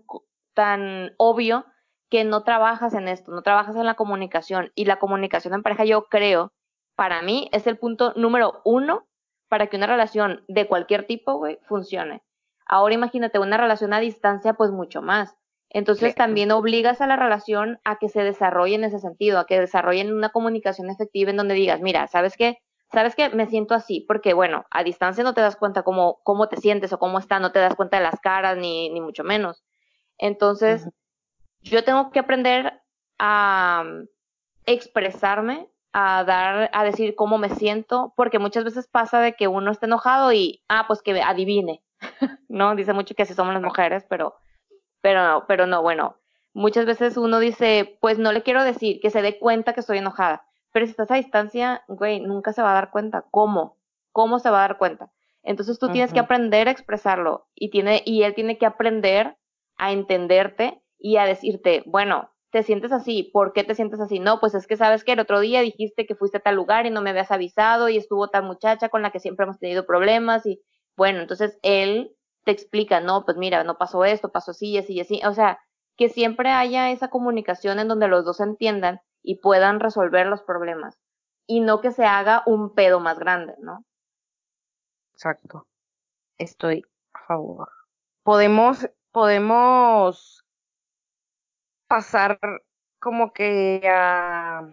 tan obvio que no trabajas en esto, no trabajas en la comunicación. Y la comunicación en pareja, yo creo, para mí es el punto número uno para que una relación de cualquier tipo, güey, funcione. Ahora imagínate una relación a distancia, pues mucho más. Entonces también obligas a la relación a que se desarrolle en ese sentido, a que desarrollen una comunicación efectiva en donde digas, mira, ¿sabes qué? ¿Sabes qué? Me siento así, porque bueno, a distancia no te das cuenta cómo, cómo te sientes o cómo está, no te das cuenta de las caras, ni, ni mucho menos. Entonces, yo tengo que aprender a mm, expresarme, a dar, a decir cómo me siento, porque muchas veces pasa de que uno está enojado y, ah, pues que adivine, [LAUGHS] ¿no? Dice mucho que así somos las mujeres, pero, pero no, pero no, bueno, muchas veces uno dice, pues no le quiero decir que se dé cuenta que estoy enojada pero si estás a distancia, güey, nunca se va a dar cuenta. ¿Cómo? ¿Cómo se va a dar cuenta? Entonces tú tienes que aprender a expresarlo y, tiene, y él tiene que aprender a entenderte y a decirte, bueno, te sientes así, ¿por qué te sientes así? No, pues es que sabes que el otro día dijiste que fuiste a tal lugar y no me habías avisado y estuvo tal muchacha con la que siempre hemos tenido problemas y bueno, entonces él te explica, no, pues mira, no pasó esto, pasó así, y así, y así, o sea, que siempre haya esa comunicación en donde los dos entiendan y puedan resolver los problemas y no que se haga un pedo más grande, ¿no? Exacto. Estoy a favor. Podemos, podemos pasar como que a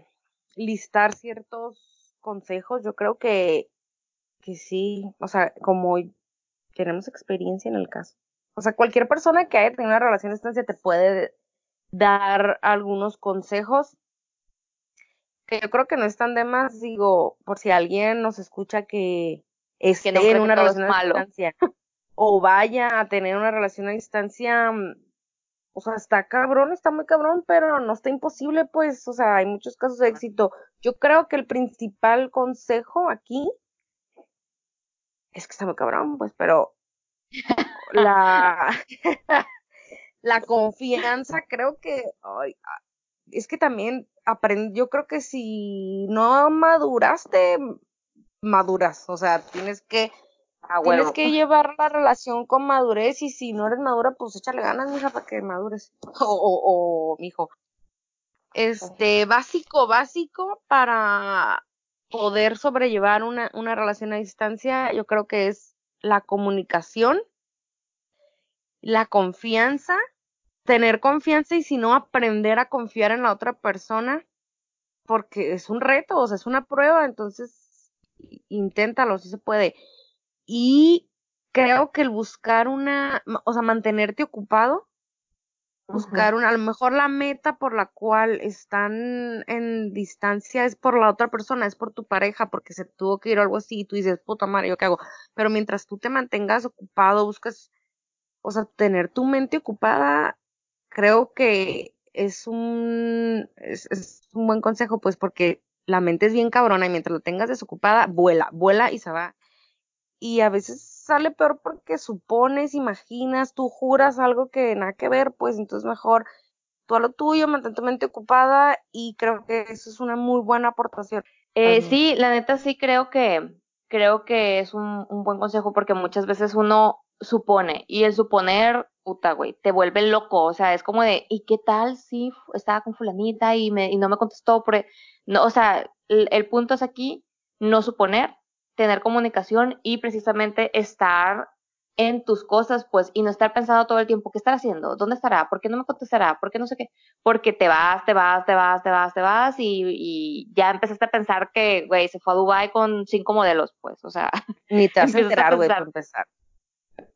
listar ciertos consejos. Yo creo que, que sí, o sea, como tenemos experiencia en el caso, O sea, cualquier persona que haya tenido una relación a distancia te puede dar algunos consejos que yo creo que no están de más, digo, por si alguien nos escucha que esté no cree en que una relación a distancia o vaya a tener una relación a distancia, mm, o sea, está cabrón, está muy cabrón, pero no está imposible, pues, o sea, hay muchos casos de éxito. Yo creo que el principal consejo aquí es que está muy cabrón, pues, pero [LAUGHS] la, [LAUGHS] la confianza, creo que, ay, es que también aprend, yo creo que si no maduraste, maduras, o sea, tienes que, tienes que llevar la relación con madurez y si no eres madura, pues échale ganas, mija, para que madures, [LAUGHS] o, o, o mijo. Este, básico, básico para poder sobrellevar una, una relación a distancia, yo creo que es la comunicación, la confianza, tener confianza y si no, aprender a confiar en la otra persona, porque es un reto, o sea, es una prueba, entonces inténtalo, si se puede. Y creo que el buscar una, o sea, mantenerte ocupado, buscar una, a lo mejor la meta por la cual están en distancia es por la otra persona, es por tu pareja, porque se tuvo que ir o algo así, y tú dices, puta madre, ¿yo qué hago? Pero mientras tú te mantengas ocupado, buscas, o sea, tener tu mente ocupada, creo que es un, es, es un buen consejo, pues, porque la mente es bien cabrona y mientras la tengas desocupada, vuela, vuela y se va. Y a veces sale peor porque supones, imaginas, tú juras algo que nada que ver, pues entonces mejor tú a lo tuyo, mantén tu mente ocupada y creo que eso es una muy buena aportación. Eh, sí, la neta sí creo que creo que es un, un buen consejo porque muchas veces uno supone y el suponer, puta, güey, te vuelve loco, o sea, es como de, ¿y qué tal si estaba con fulanita y me y no me contestó por e-?". no, o sea, el, el punto es aquí no suponer, tener comunicación y precisamente estar en tus cosas, pues, y no estar pensando todo el tiempo, ¿qué estará haciendo? ¿Dónde estará? ¿Por qué no me contestará? ¿Por qué no sé qué? porque te vas, te vas, te vas, te vas, te vas y, y ya empezaste a pensar que, güey, se fue a Dubai con cinco modelos, pues, o sea, Ni te [LAUGHS] vas a enterar, güey, por empezar.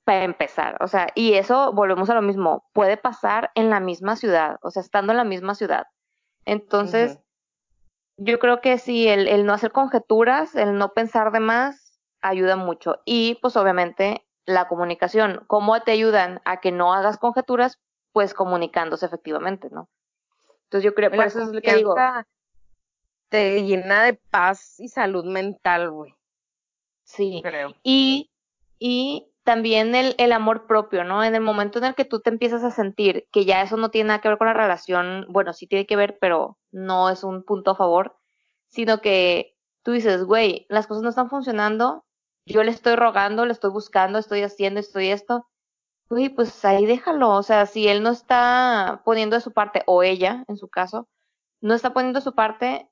Para empezar, o sea, y eso volvemos a lo mismo, puede pasar en la misma ciudad, o sea, estando en la misma ciudad. Entonces, yo creo que sí, el, el no hacer conjeturas, el no pensar de más, ayuda mucho. Y pues obviamente la comunicación, ¿cómo te ayudan a que no hagas conjeturas? Pues comunicándose efectivamente, ¿no? Entonces yo creo, por La eso es lo que digo, te llena de paz y salud mental, güey, Sí, creo. y, y también el, el amor propio, ¿no? En el momento en el que tú te empiezas a sentir que ya eso no tiene nada que ver con la relación, bueno, sí tiene que ver, pero no es un punto a favor, sino que tú dices, güey, las cosas no están funcionando, yo le estoy rogando, le estoy buscando, estoy haciendo, estoy esto, güey, pues ahí déjalo, o sea, si él no está poniendo de su parte, o ella, en su caso, no está poniendo de su parte,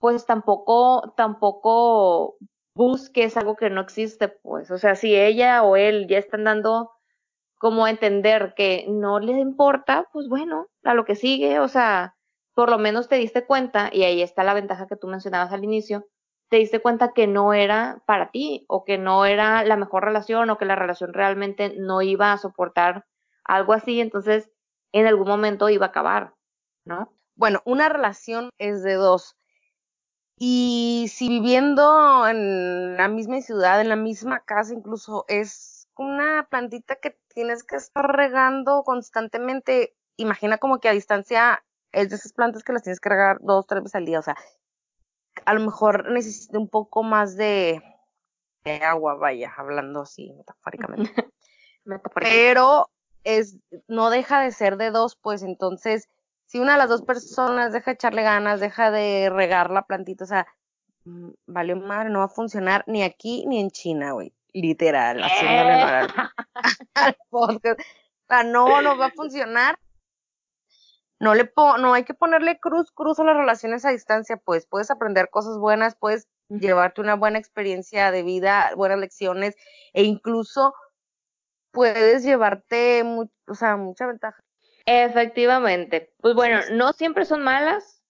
pues tampoco, tampoco busques algo que no existe, pues. O sea, si ella o él ya están dando como a entender que no les importa, pues bueno, a lo que sigue, o sea, por lo menos te diste cuenta, y ahí está la ventaja que tú mencionabas al inicio, te diste cuenta que no era para ti, o que no era la mejor relación, o que la relación realmente no iba a soportar algo así, entonces en algún momento iba a acabar, ¿no? Bueno, una relación es de dos. Y si viviendo en la misma ciudad, en la misma casa, incluso es una plantita que tienes que estar regando constantemente. Imagina como que a distancia es de esas plantas que las tienes que regar dos, tres veces al día. O sea, a lo mejor necesita un poco más de, de agua, vaya, hablando así metafóricamente. [LAUGHS] Pero es, no deja de ser de dos, pues entonces, si una de las dos personas deja de echarle ganas, deja de regar la plantita, o sea, mm, valió madre, no va a funcionar ni aquí ni en China, güey. Literal, haciéndole honor al, [LAUGHS] al podcast. O sea, no, no va a funcionar. No le po no hay que ponerle cruz, cruz a las relaciones a distancia, pues puedes aprender cosas buenas, puedes llevarte una buena experiencia de vida, buenas lecciones, e incluso puedes llevarte, o sea, mucha ventaja. Efectivamente. Pues bueno, sí. no siempre son malas,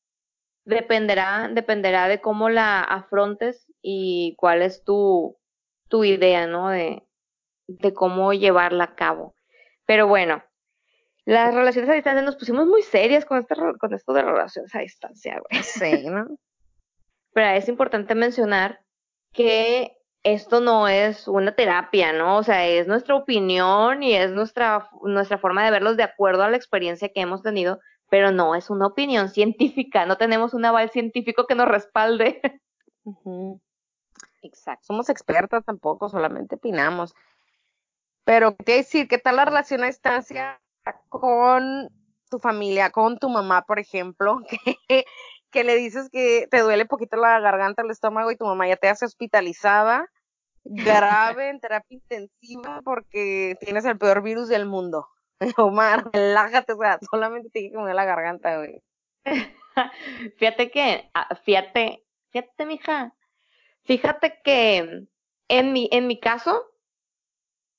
dependerá, dependerá de cómo la afrontes y cuál es tu, tu idea, ¿no? De, de cómo llevarla a cabo. Pero bueno, las relaciones a distancia nos pusimos muy serias con, este, con esto de relaciones a distancia, güey. Sí, ¿no? [LAUGHS] Pero es importante mencionar que esto no es una terapia, ¿no? O sea, es nuestra opinión y es nuestra, nuestra forma de verlos de acuerdo a la experiencia que hemos tenido, pero no es una opinión [LAUGHS] científica, no tenemos un aval científico que nos respalde. [LAUGHS] Exacto. Somos expertas tampoco, solamente opinamos. Pero, ¿qué decir? ¿Qué tal la relación a distancia con tu familia, con tu mamá, por ejemplo? [LAUGHS] Que, que le dices que te duele poquito la garganta, el estómago y tu mamá ya te hace hospitalizada, grave en terapia intensiva porque tienes el peor virus del mundo. [LAUGHS] Omar, relájate, o sea, solamente te que me la garganta, güey. [LAUGHS] fíjate que, ah, fíjate, fíjate, mija, fíjate que en mi, en mi caso,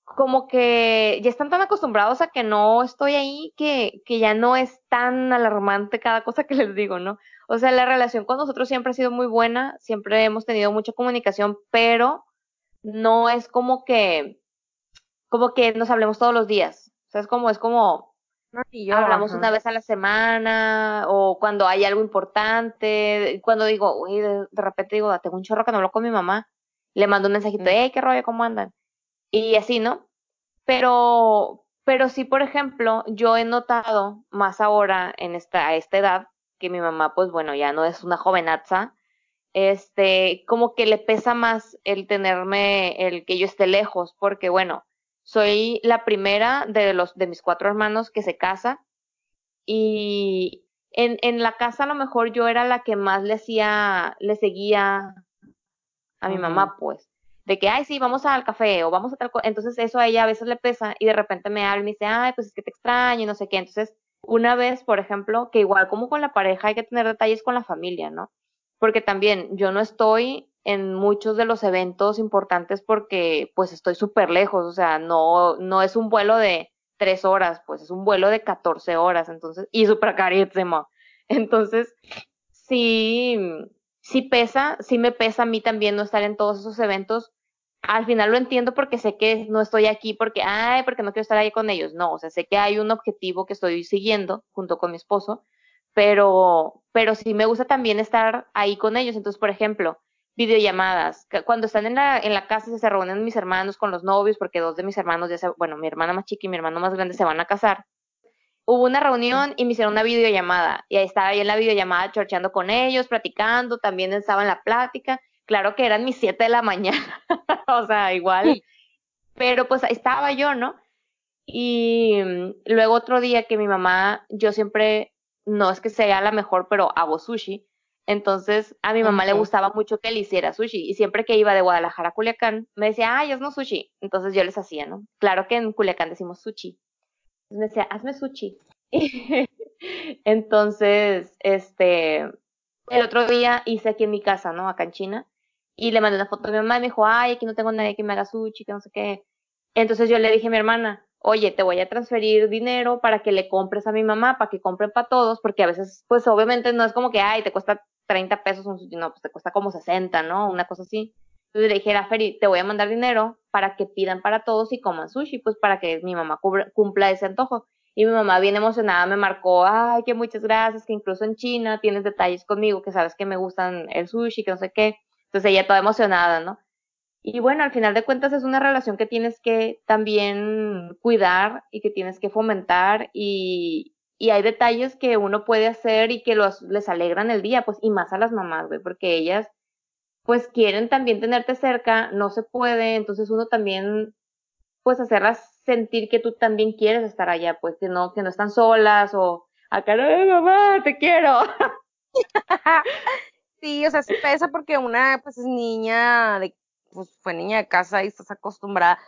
como que ya están tan acostumbrados a que no estoy ahí que, que ya no es tan alarmante cada cosa que les digo, ¿no? O sea, la relación con nosotros siempre ha sido muy buena, siempre hemos tenido mucha comunicación, pero no es como que, como que nos hablemos todos los días. O sea, es como, es como, hablamos una vez a la semana, o cuando hay algo importante, cuando digo, uy, de, repente digo, tengo un chorro que no hablo con mi mamá, le mando un mensajito, hey, qué rollo, ¿cómo andan? Y así, ¿no? Pero, pero sí, por ejemplo, yo he notado más ahora en esta, a esta edad, que mi mamá, pues bueno, ya no es una jovenaza, este, como que le pesa más el tenerme, el que yo esté lejos, porque bueno, soy la primera de los, de mis cuatro hermanos que se casa y en, en la casa a lo mejor yo era la que más le hacía, le seguía a mi mamá, pues, de que, ay, sí, vamos al café o vamos a tal cosa, entonces eso a ella a veces le pesa y de repente me habla y me dice, ay, pues es que te extraño y no sé qué, entonces una vez, por ejemplo, que igual como con la pareja hay que tener detalles con la familia, ¿no? Porque también yo no estoy en muchos de los eventos importantes porque pues estoy súper lejos, o sea, no, no es un vuelo de tres horas, pues es un vuelo de 14 horas, entonces, y súper carísimo. [LAUGHS] Entonces, sí, sí pesa, sí me pesa a mí también no estar en todos esos eventos al final lo entiendo porque sé que no estoy aquí porque, ay, porque no quiero estar ahí con ellos. No, o sea, sé que hay un objetivo que estoy siguiendo junto con mi esposo, pero, pero sí me gusta también estar ahí con ellos. Entonces, por ejemplo, videollamadas. Cuando están en la, en la casa se reúnen mis hermanos con los novios, porque dos de mis hermanos ya se, bueno, mi hermana más chica y mi hermano más grande se van a casar. Hubo una reunión y me hicieron una videollamada. Y ahí estaba ahí en la videollamada chorcheando con ellos, platicando, también estaba en la plática claro que eran mis siete de la mañana, [LAUGHS] o sea, igual, pero pues ahí estaba yo, ¿no? Y mm, luego otro día que mi mamá, yo siempre, no es que sea la mejor, pero hago sushi. Entonces a mi mamá le gustaba mucho que le hiciera sushi y siempre que iba de Guadalajara a Culiacán me decía, ay, no sushi. Entonces yo les hacía, ¿no? Claro que en Culiacán decimos sushi. Entonces me decía, hazme sushi. [LAUGHS] Entonces, este, el otro día hice aquí en mi casa, ¿no? Acá en China y le mandé una foto a mi mamá y me dijo, ay, aquí no tengo nadie que me haga sushi, que no sé qué. Entonces yo le dije a mi hermana, oye, te voy a transferir dinero para que le compres a mi mamá, para que compren para todos, porque a veces, pues obviamente no es como que, ay, te cuesta 30 pesos un sushi, no, pues te cuesta como 60, ¿no? Una cosa así. Entonces le dije a Feri, te voy a mandar dinero para que pidan para todos y coman sushi, pues para que mi mamá cumpla ese antojo. Y mi mamá bien emocionada me marcó, ay, que muchas gracias, que incluso en China tienes detalles conmigo, que sabes que me gustan el sushi, que no sé qué. Entonces ella toda emocionada, ¿no? Y bueno, al final de cuentas es una relación que tienes que también cuidar y que tienes que fomentar y, y hay detalles que uno puede hacer y que los, les alegran el día, pues, y más a las mamás, güey, porque ellas, pues, quieren también tenerte cerca, no se puede, entonces uno también, pues, hacerlas sentir que tú también quieres estar allá, pues, que no, que no están solas o acá, no, mamá, te quiero. [LAUGHS] Sí, o sea, sí pesa porque una pues es niña de, pues fue niña de casa y estás acostumbrada.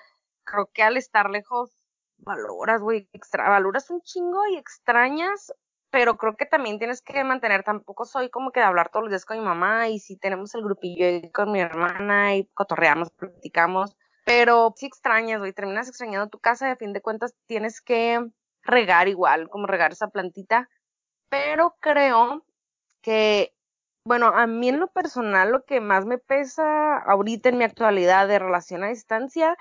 Creo que al estar lejos valoras, güey, extra, valoras un chingo y extrañas, pero creo que también tienes que mantener, tampoco soy como que de hablar todos los días con mi mamá y si tenemos el grupillo con mi hermana y cotorreamos, platicamos, pero sí extrañas, güey, terminas extrañando tu casa y a fin de cuentas tienes que regar igual, como regar esa plantita, pero creo que bueno, a mí en lo personal lo que más me pesa ahorita en mi actualidad de relación a distancia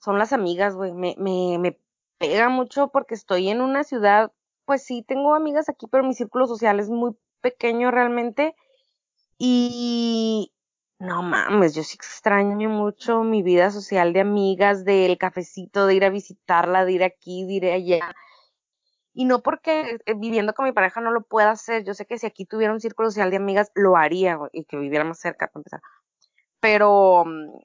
son las amigas, güey. Me, me, me pega mucho porque estoy en una ciudad, pues sí, tengo amigas aquí, pero mi círculo social es muy pequeño realmente. Y no mames, yo sí extraño mucho mi vida social de amigas, del cafecito, de ir a visitarla, de ir aquí, de ir allá. Y no porque eh, viviendo con mi pareja no lo pueda hacer. Yo sé que si aquí tuviera un círculo social de amigas, lo haría, y que viviera más cerca para empezar. Pero, mm,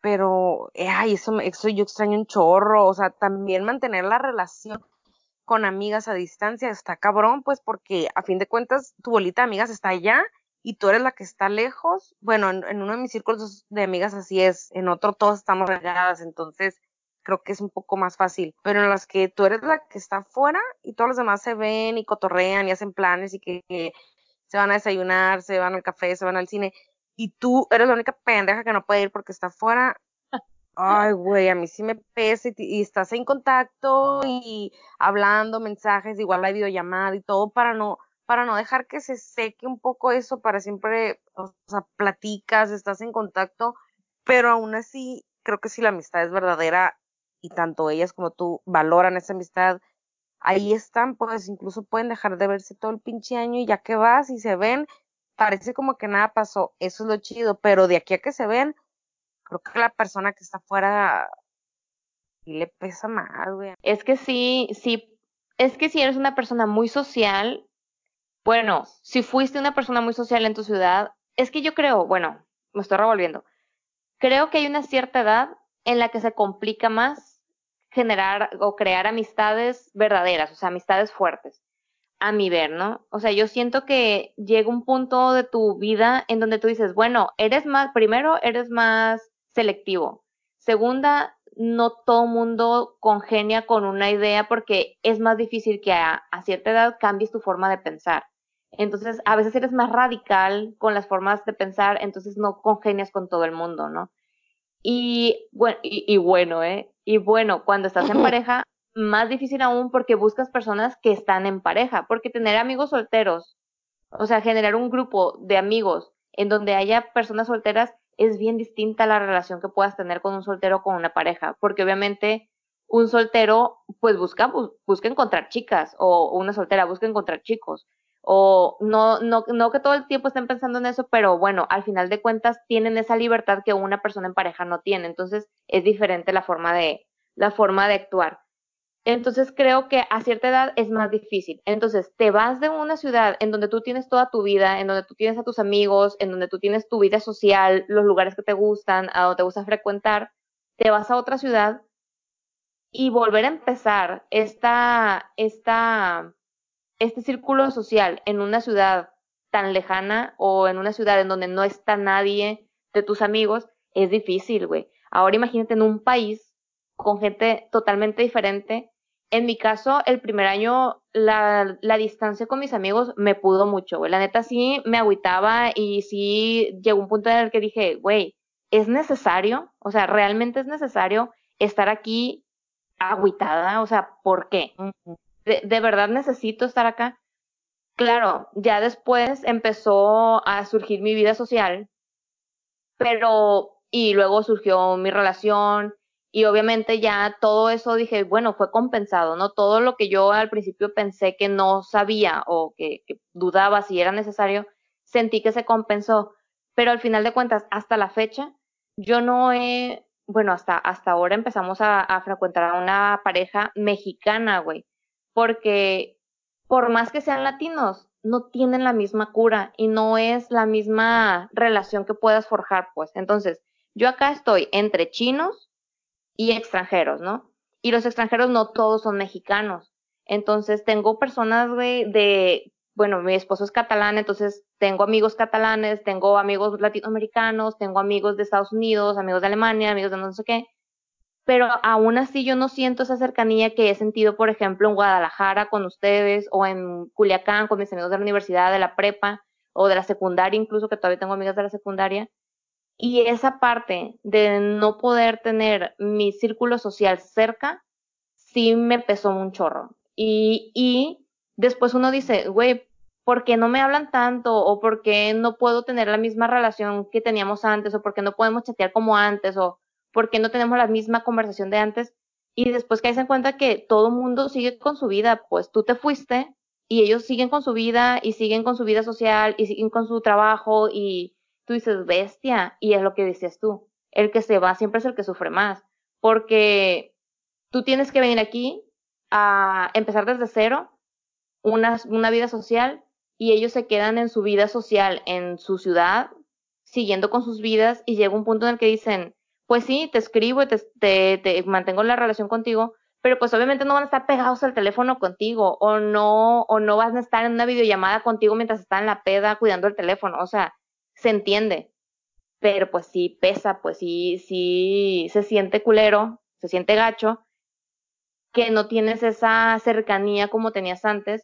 pero, eh, ay, eso, eso yo extraño un chorro. O sea, también mantener la relación con amigas a distancia está cabrón, pues porque a fin de cuentas tu bolita de amigas está allá y tú eres la que está lejos. Bueno, en, uno de mis círculos de amigas así es, en otro todos estamos regadas, entonces creo que es un poco más fácil. Pero en las que tú eres la que está afuera y todos los demás se ven y cotorrean y hacen planes y que, que se van a desayunar, se van al café, se van al cine y tú eres la única pendeja que no puede ir porque está afuera, [LAUGHS] Ay, güey, a mí sí me pesa y, y, estás en contacto y hablando, mensajes, igual la videollamada y todo para no, para no dejar que se seque un poco eso, para siempre, o sea, platicas, estás en contacto, pero aún así, creo que si la amistad es verdadera y tanto ellas como tú valoran esa amistad, ahí están, pues incluso pueden dejar de verse todo el pinche año y ya que vas y se ven, parece como que nada pasó, eso es lo chido, pero de aquí a que se ven, creo que la persona que está afuera le pesa más, güey. Es que sí, sí, es que si eres una persona muy social, bueno, si fuiste una persona muy social en tu ciudad, es que yo creo, bueno, me estoy revolviendo, creo que hay una cierta edad en la que se complica más generar o crear amistades verdaderas, o sea, amistades fuertes, a mi ver, ¿no? O sea, yo siento que llega un punto de tu vida en donde tú dices, bueno, eres más, primero, eres más selectivo. Segunda, no todo mundo congenia con una idea porque es más difícil que a, a, cierta edad cambies tu forma de pensar. Entonces, a veces eres más radical con las formas de pensar, entonces no congenias con todo el mundo, ¿no? Y bueno, y, y bueno, ¿eh? Y bueno, cuando estás en pareja, más difícil aún porque buscas personas que están en pareja, porque tener amigos solteros, o sea, generar un grupo de amigos en donde haya personas solteras es bien distinta la relación que puedas tener con un soltero o con una pareja, porque obviamente un soltero pues busca, busca encontrar chicas o una soltera busca encontrar chicos o no, no, no que todo el tiempo estén pensando en eso, pero bueno, al final de cuentas tienen esa libertad que una persona en pareja no tiene, entonces es diferente la forma de, la forma de actuar. Entonces creo que a cierta edad es más difícil. Entonces te vas de una ciudad en donde tú tienes toda tu vida, en donde tú tienes a tus amigos, en donde tú tienes tu vida social, los lugares que te gustan, a donde te gusta frecuentar, te vas a otra ciudad y volver a empezar esta, esta, este círculo social en una ciudad tan lejana o en una ciudad en donde no está nadie de tus amigos, es difícil, güey. Ahora imagínate en un país con gente totalmente diferente en mi caso, el primer año, la, distancia con mis amigos me pudo mucho, güey. La neta sí me agüitaba y sí llegó un punto en el que dije, güey, ¿es necesario? O sea, ¿realmente es necesario estar aquí agüitada? O sea, ¿por qué? ¿De, de verdad necesito estar acá? Claro, ya después empezó a surgir mi vida social, pero, y luego surgió mi relación, y obviamente ya todo eso dije, bueno, fue compensado, ¿no? Todo lo que yo al principio pensé que no sabía o que, dudaba si era necesario, sentí que se compensó. Pero al final de cuentas, hasta la fecha, yo no he, bueno, hasta, hasta ahora empezamos a, a frecuentar a una pareja mexicana, güey, porque por más que sean latinos, no tienen la misma cura y no es la misma relación que puedas forjar, pues. Entonces, yo acá estoy entre chinos, y extranjeros, ¿no? Y los extranjeros no todos son mexicanos. Entonces tengo personas de, de, bueno, mi esposo es catalán, entonces tengo amigos catalanes, tengo amigos latinoamericanos, tengo amigos de Estados Unidos, amigos de Alemania, amigos de no sé qué. Pero aún así yo no siento esa cercanía que he sentido, por ejemplo, en Guadalajara con ustedes o en Culiacán con mis amigos de la universidad, de la prepa o de la secundaria, incluso que todavía tengo amigas de la secundaria. Y esa parte de no poder tener mi círculo social cerca, sí me pesó un chorro. Y, y después uno dice, güey, ¿por qué no me hablan tanto? ¿O por qué no puedo tener la misma relación que teníamos antes? ¿O por qué no podemos chatear como antes? ¿O por qué no tenemos la misma conversación de antes? y después caes en cuenta que todo mundo sigue con su vida, pues tú te fuiste y ellos siguen con su vida y siguen con su vida social y siguen con su trabajo y tú dices, bestia, y es lo que decías tú, el que se va siempre es el que sufre más, porque tú tienes que venir aquí a empezar desde cero una, una vida social y ellos se quedan en su vida social, en su ciudad, siguiendo con sus vidas y llega un punto en el que dicen, pues sí, te escribo te, te, te mantengo la relación contigo, pero pues obviamente no van a estar pegados al teléfono contigo o no, o no van a estar en una videollamada contigo mientras están en la peda cuidando el teléfono, o sea, se entiende, pero pues sí pesa, pues sí, sí se siente culero, se siente gacho, que no tienes esa cercanía como tenías antes,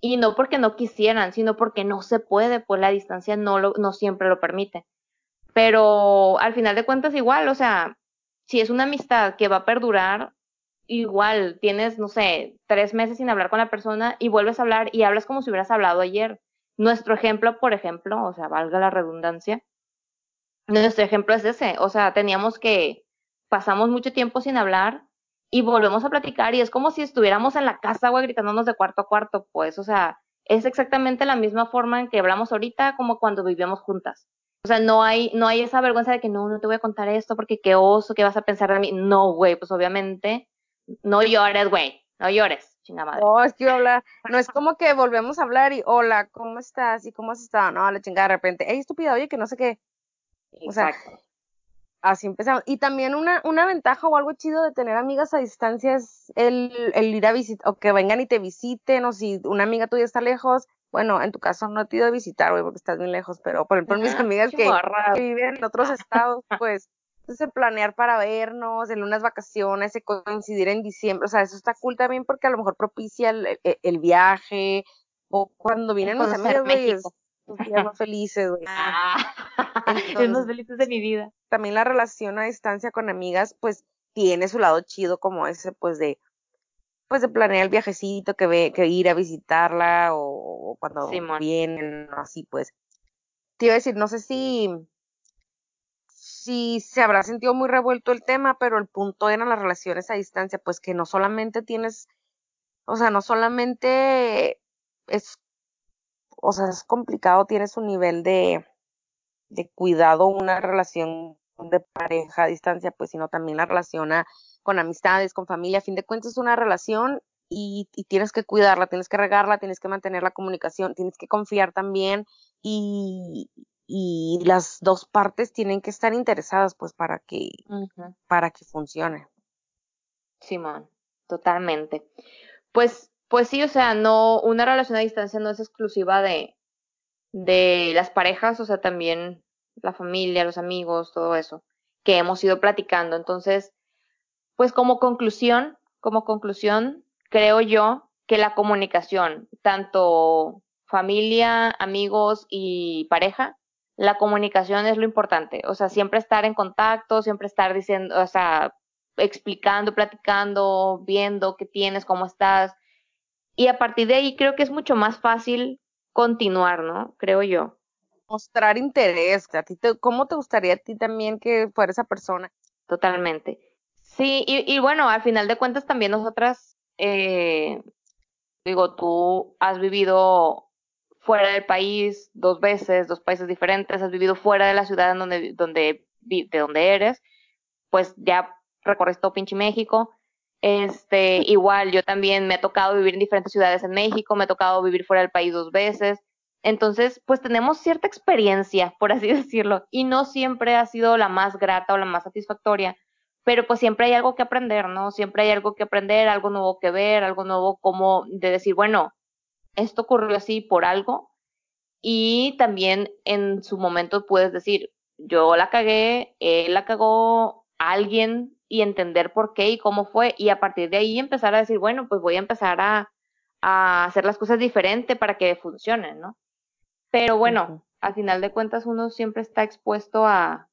y no porque no quisieran, sino porque no se puede, pues la distancia no, lo, no siempre lo permite. Pero al final de cuentas igual, o sea, si es una amistad que va a perdurar, igual tienes, no sé, tres meses sin hablar con la persona y vuelves a hablar y hablas como si hubieras hablado ayer. Nuestro ejemplo, por ejemplo, o sea, valga la redundancia, nuestro ejemplo es ese, o sea, teníamos que, pasamos mucho tiempo sin hablar y volvemos a platicar y es como si estuviéramos en la casa, güey, gritándonos de cuarto a cuarto, pues, o sea, es exactamente la misma forma en que hablamos ahorita como cuando vivíamos juntas. O sea, no hay, no hay esa vergüenza de que no, no te voy a contar esto porque qué oso, qué vas a pensar de mí. No, güey, pues obviamente, no llores, güey, no llores, chingada madre. No, es que iba a hablar, no es como que volvemos a hablar y, hola, ¿cómo estás? ¿Y cómo has estado? No, la chingada de repente, hey, estúpida, oye, que no sé qué. O sea, así empezamos. Y también una, una ventaja o algo chido de tener amigas a distancia es el, el ir a visitar, o que vengan y te visiten, o si una amiga tuya está lejos, bueno, en tu caso no te he ido a visitar, güey, porque estás bien lejos, pero por ejemplo, mis Ajá, amigas que, que viven en otros estados, [LAUGHS] pues, entonces planear para vernos, en unas vacaciones, coincidir en diciembre, o sea, eso está cool también porque a lo mejor propicia el, el, el viaje, o cuando vienen mis amigas, güey, los días más felices, güey. Ah, [LAUGHS] es más felices de mi vida. también la relación a distancia con amigas, pues, tiene su lado chido como ese, pues, de, pues, de planear el viajecito, que ve, que ir a visitarla, o, o cuando Simón. vienen, así, pues. Te iba a decir, no sé si, si se habrá sentido muy revuelto el tema, pero el punto eran las relaciones a distancia, pues que no solamente tienes, o sea, no solamente es, o sea, es complicado, tienes un nivel de, de cuidado, una relación de pareja a distancia, pues, sino también la relación a- con amistades, con familia, a fin de cuentas es una relación y, y tienes que cuidarla, tienes que regarla, tienes que mantener la comunicación, tienes que confiar también y, y las dos partes tienen que estar interesadas, pues, para que, para que funcione. Simón, totalmente. Pues, pues sí, o sea, no, una relación a distancia no es exclusiva de, de las parejas, o sea, también la familia, los amigos, todo eso, que hemos ido platicando. Entonces, pues como conclusión, como conclusión, creo yo que la comunicación, tanto familia, amigos y pareja, la comunicación es lo importante. O sea, siempre estar en contacto, siempre estar diciendo, o sea, explicando, platicando, viendo qué tienes, cómo estás. Y a partir de ahí creo que es mucho más fácil continuar, ¿no? Creo yo. Mostrar interés, a ti te- ¿cómo te gustaría a ti también que fuera esa persona? Totalmente. Sí, y, y bueno, al final de cuentas también nosotras, eh, digo, tú has vivido fuera del país dos veces, dos países diferentes, has vivido fuera de la ciudad en donde, donde, de donde eres, pues ya recorres todo pinche México. Este, igual yo también me ha tocado vivir en diferentes ciudades en México, me ha tocado vivir fuera del país dos veces. Entonces, pues tenemos cierta experiencia, por así [LAUGHS] decirlo, y no siempre ha sido la más grata o la más satisfactoria, pero pues siempre hay algo que aprender, ¿no? Siempre hay algo que aprender, algo nuevo que ver, algo nuevo como de decir, bueno, esto ocurrió así por algo, y también en su momento puedes decir, yo la cagué, él la cagó, alguien, y entender por qué y cómo fue, y a partir de ahí empezar a decir, bueno, pues voy a empezar a, a hacer las cosas diferente para que funcionen, ¿no? Pero bueno, Ujú. al final de cuentas uno siempre está expuesto a,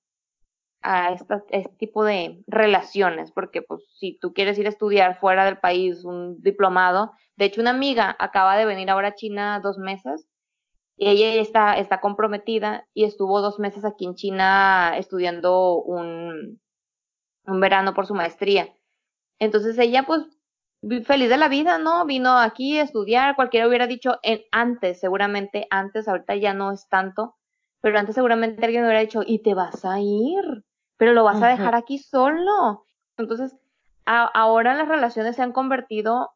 a esta- este tipo de relaciones, porque pues si tú quieres ir a estudiar fuera del país un diplomado, de hecho una amiga acaba de venir ahora a China dos meses y ella está, está comprometida y estuvo dos meses aquí en China estudiando un, un verano por su maestría. Entonces ella pues feliz de la vida, ¿no? Vino aquí a estudiar, cualquiera hubiera dicho en, antes, seguramente antes, ahorita ya no es tanto, pero antes seguramente alguien hubiera dicho, y te vas a ir, pero lo vas a dejar aquí solo. Entonces, ahora las relaciones se han convertido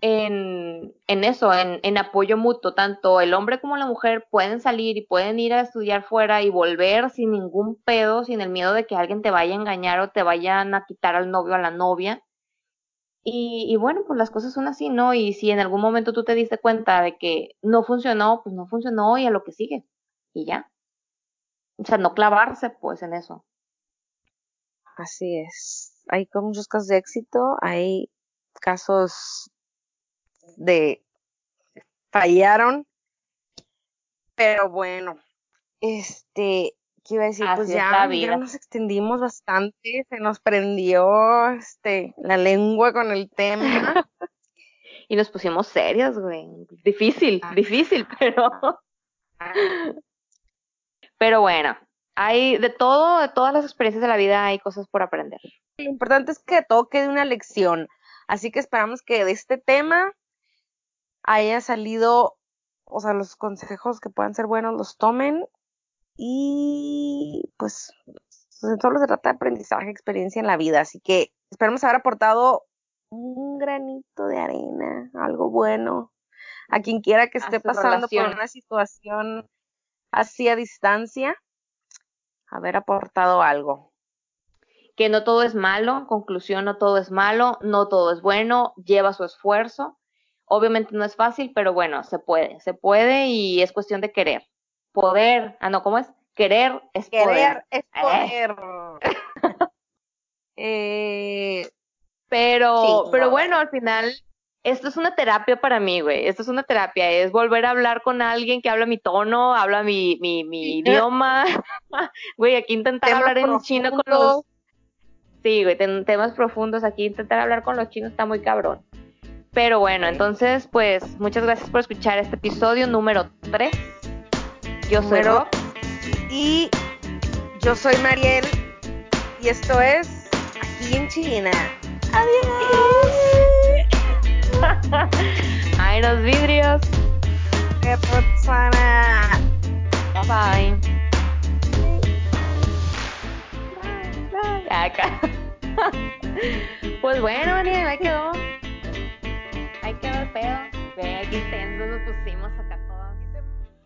en, en eso, en, en, apoyo mutuo. Tanto el hombre como la mujer pueden salir y pueden ir a estudiar fuera y volver sin ningún pedo, sin el miedo de que alguien te vaya a engañar o te vayan a quitar al novio o a la novia. Y, y, bueno, pues las cosas son así, ¿no? Y si en algún momento tú te diste cuenta de que no funcionó, pues no funcionó y a lo que sigue. Y ya. O sea, no clavarse pues en eso. Así es. Hay muchos casos de éxito, hay casos de fallaron. Pero bueno, este, ¿qué iba a decir? pues ya, ya nos extendimos bastante, se nos prendió este la lengua con el tema. [LAUGHS] y nos pusimos serios, güey. Difícil, ah. difícil, [LAUGHS] pero. pero bueno, hay de todo, de todas las experiencias de la vida hay cosas por aprender. Lo importante es que todo quede una lección. Así que esperamos que de este tema haya salido, o sea, los consejos que puedan ser buenos los tomen y pues, solo se trata de aprendizaje, experiencia en la vida, así que esperamos haber aportado un granito de arena, algo bueno a quien quiera que esté pasando por una situación así a distancia, haber aportado algo. Que no todo es malo, conclusión, no todo es malo, no todo es bueno, lleva su esfuerzo Obviamente no es fácil, pero bueno, se puede, se puede y es cuestión de querer. Poder, ah, no, ¿cómo es? Querer es poder. Querer es poder. [LAUGHS] eh, pero, pero bueno, al final, esto es una terapia para mí, güey. Esto es una terapia. Es volver a hablar con alguien que habla mi tono, habla mi, mi, mi idioma. [LAUGHS] güey, aquí intentar hablar en chino con los. Sí, güey, temas profundos. Aquí intentar hablar con los chinos está muy cabrón. Pero bueno, entonces, pues muchas gracias por escuchar este episodio número 3. Yo soy Rob. Y yo soy Mariel. Y esto es Aquí en China. Adiós. [LAUGHS] Ay, los vidrios. Bye bye. Acá. [LAUGHS] pues bueno, Mariel, ahí quedó. Ay, qué mal pedo. Ve, aquí tenso nos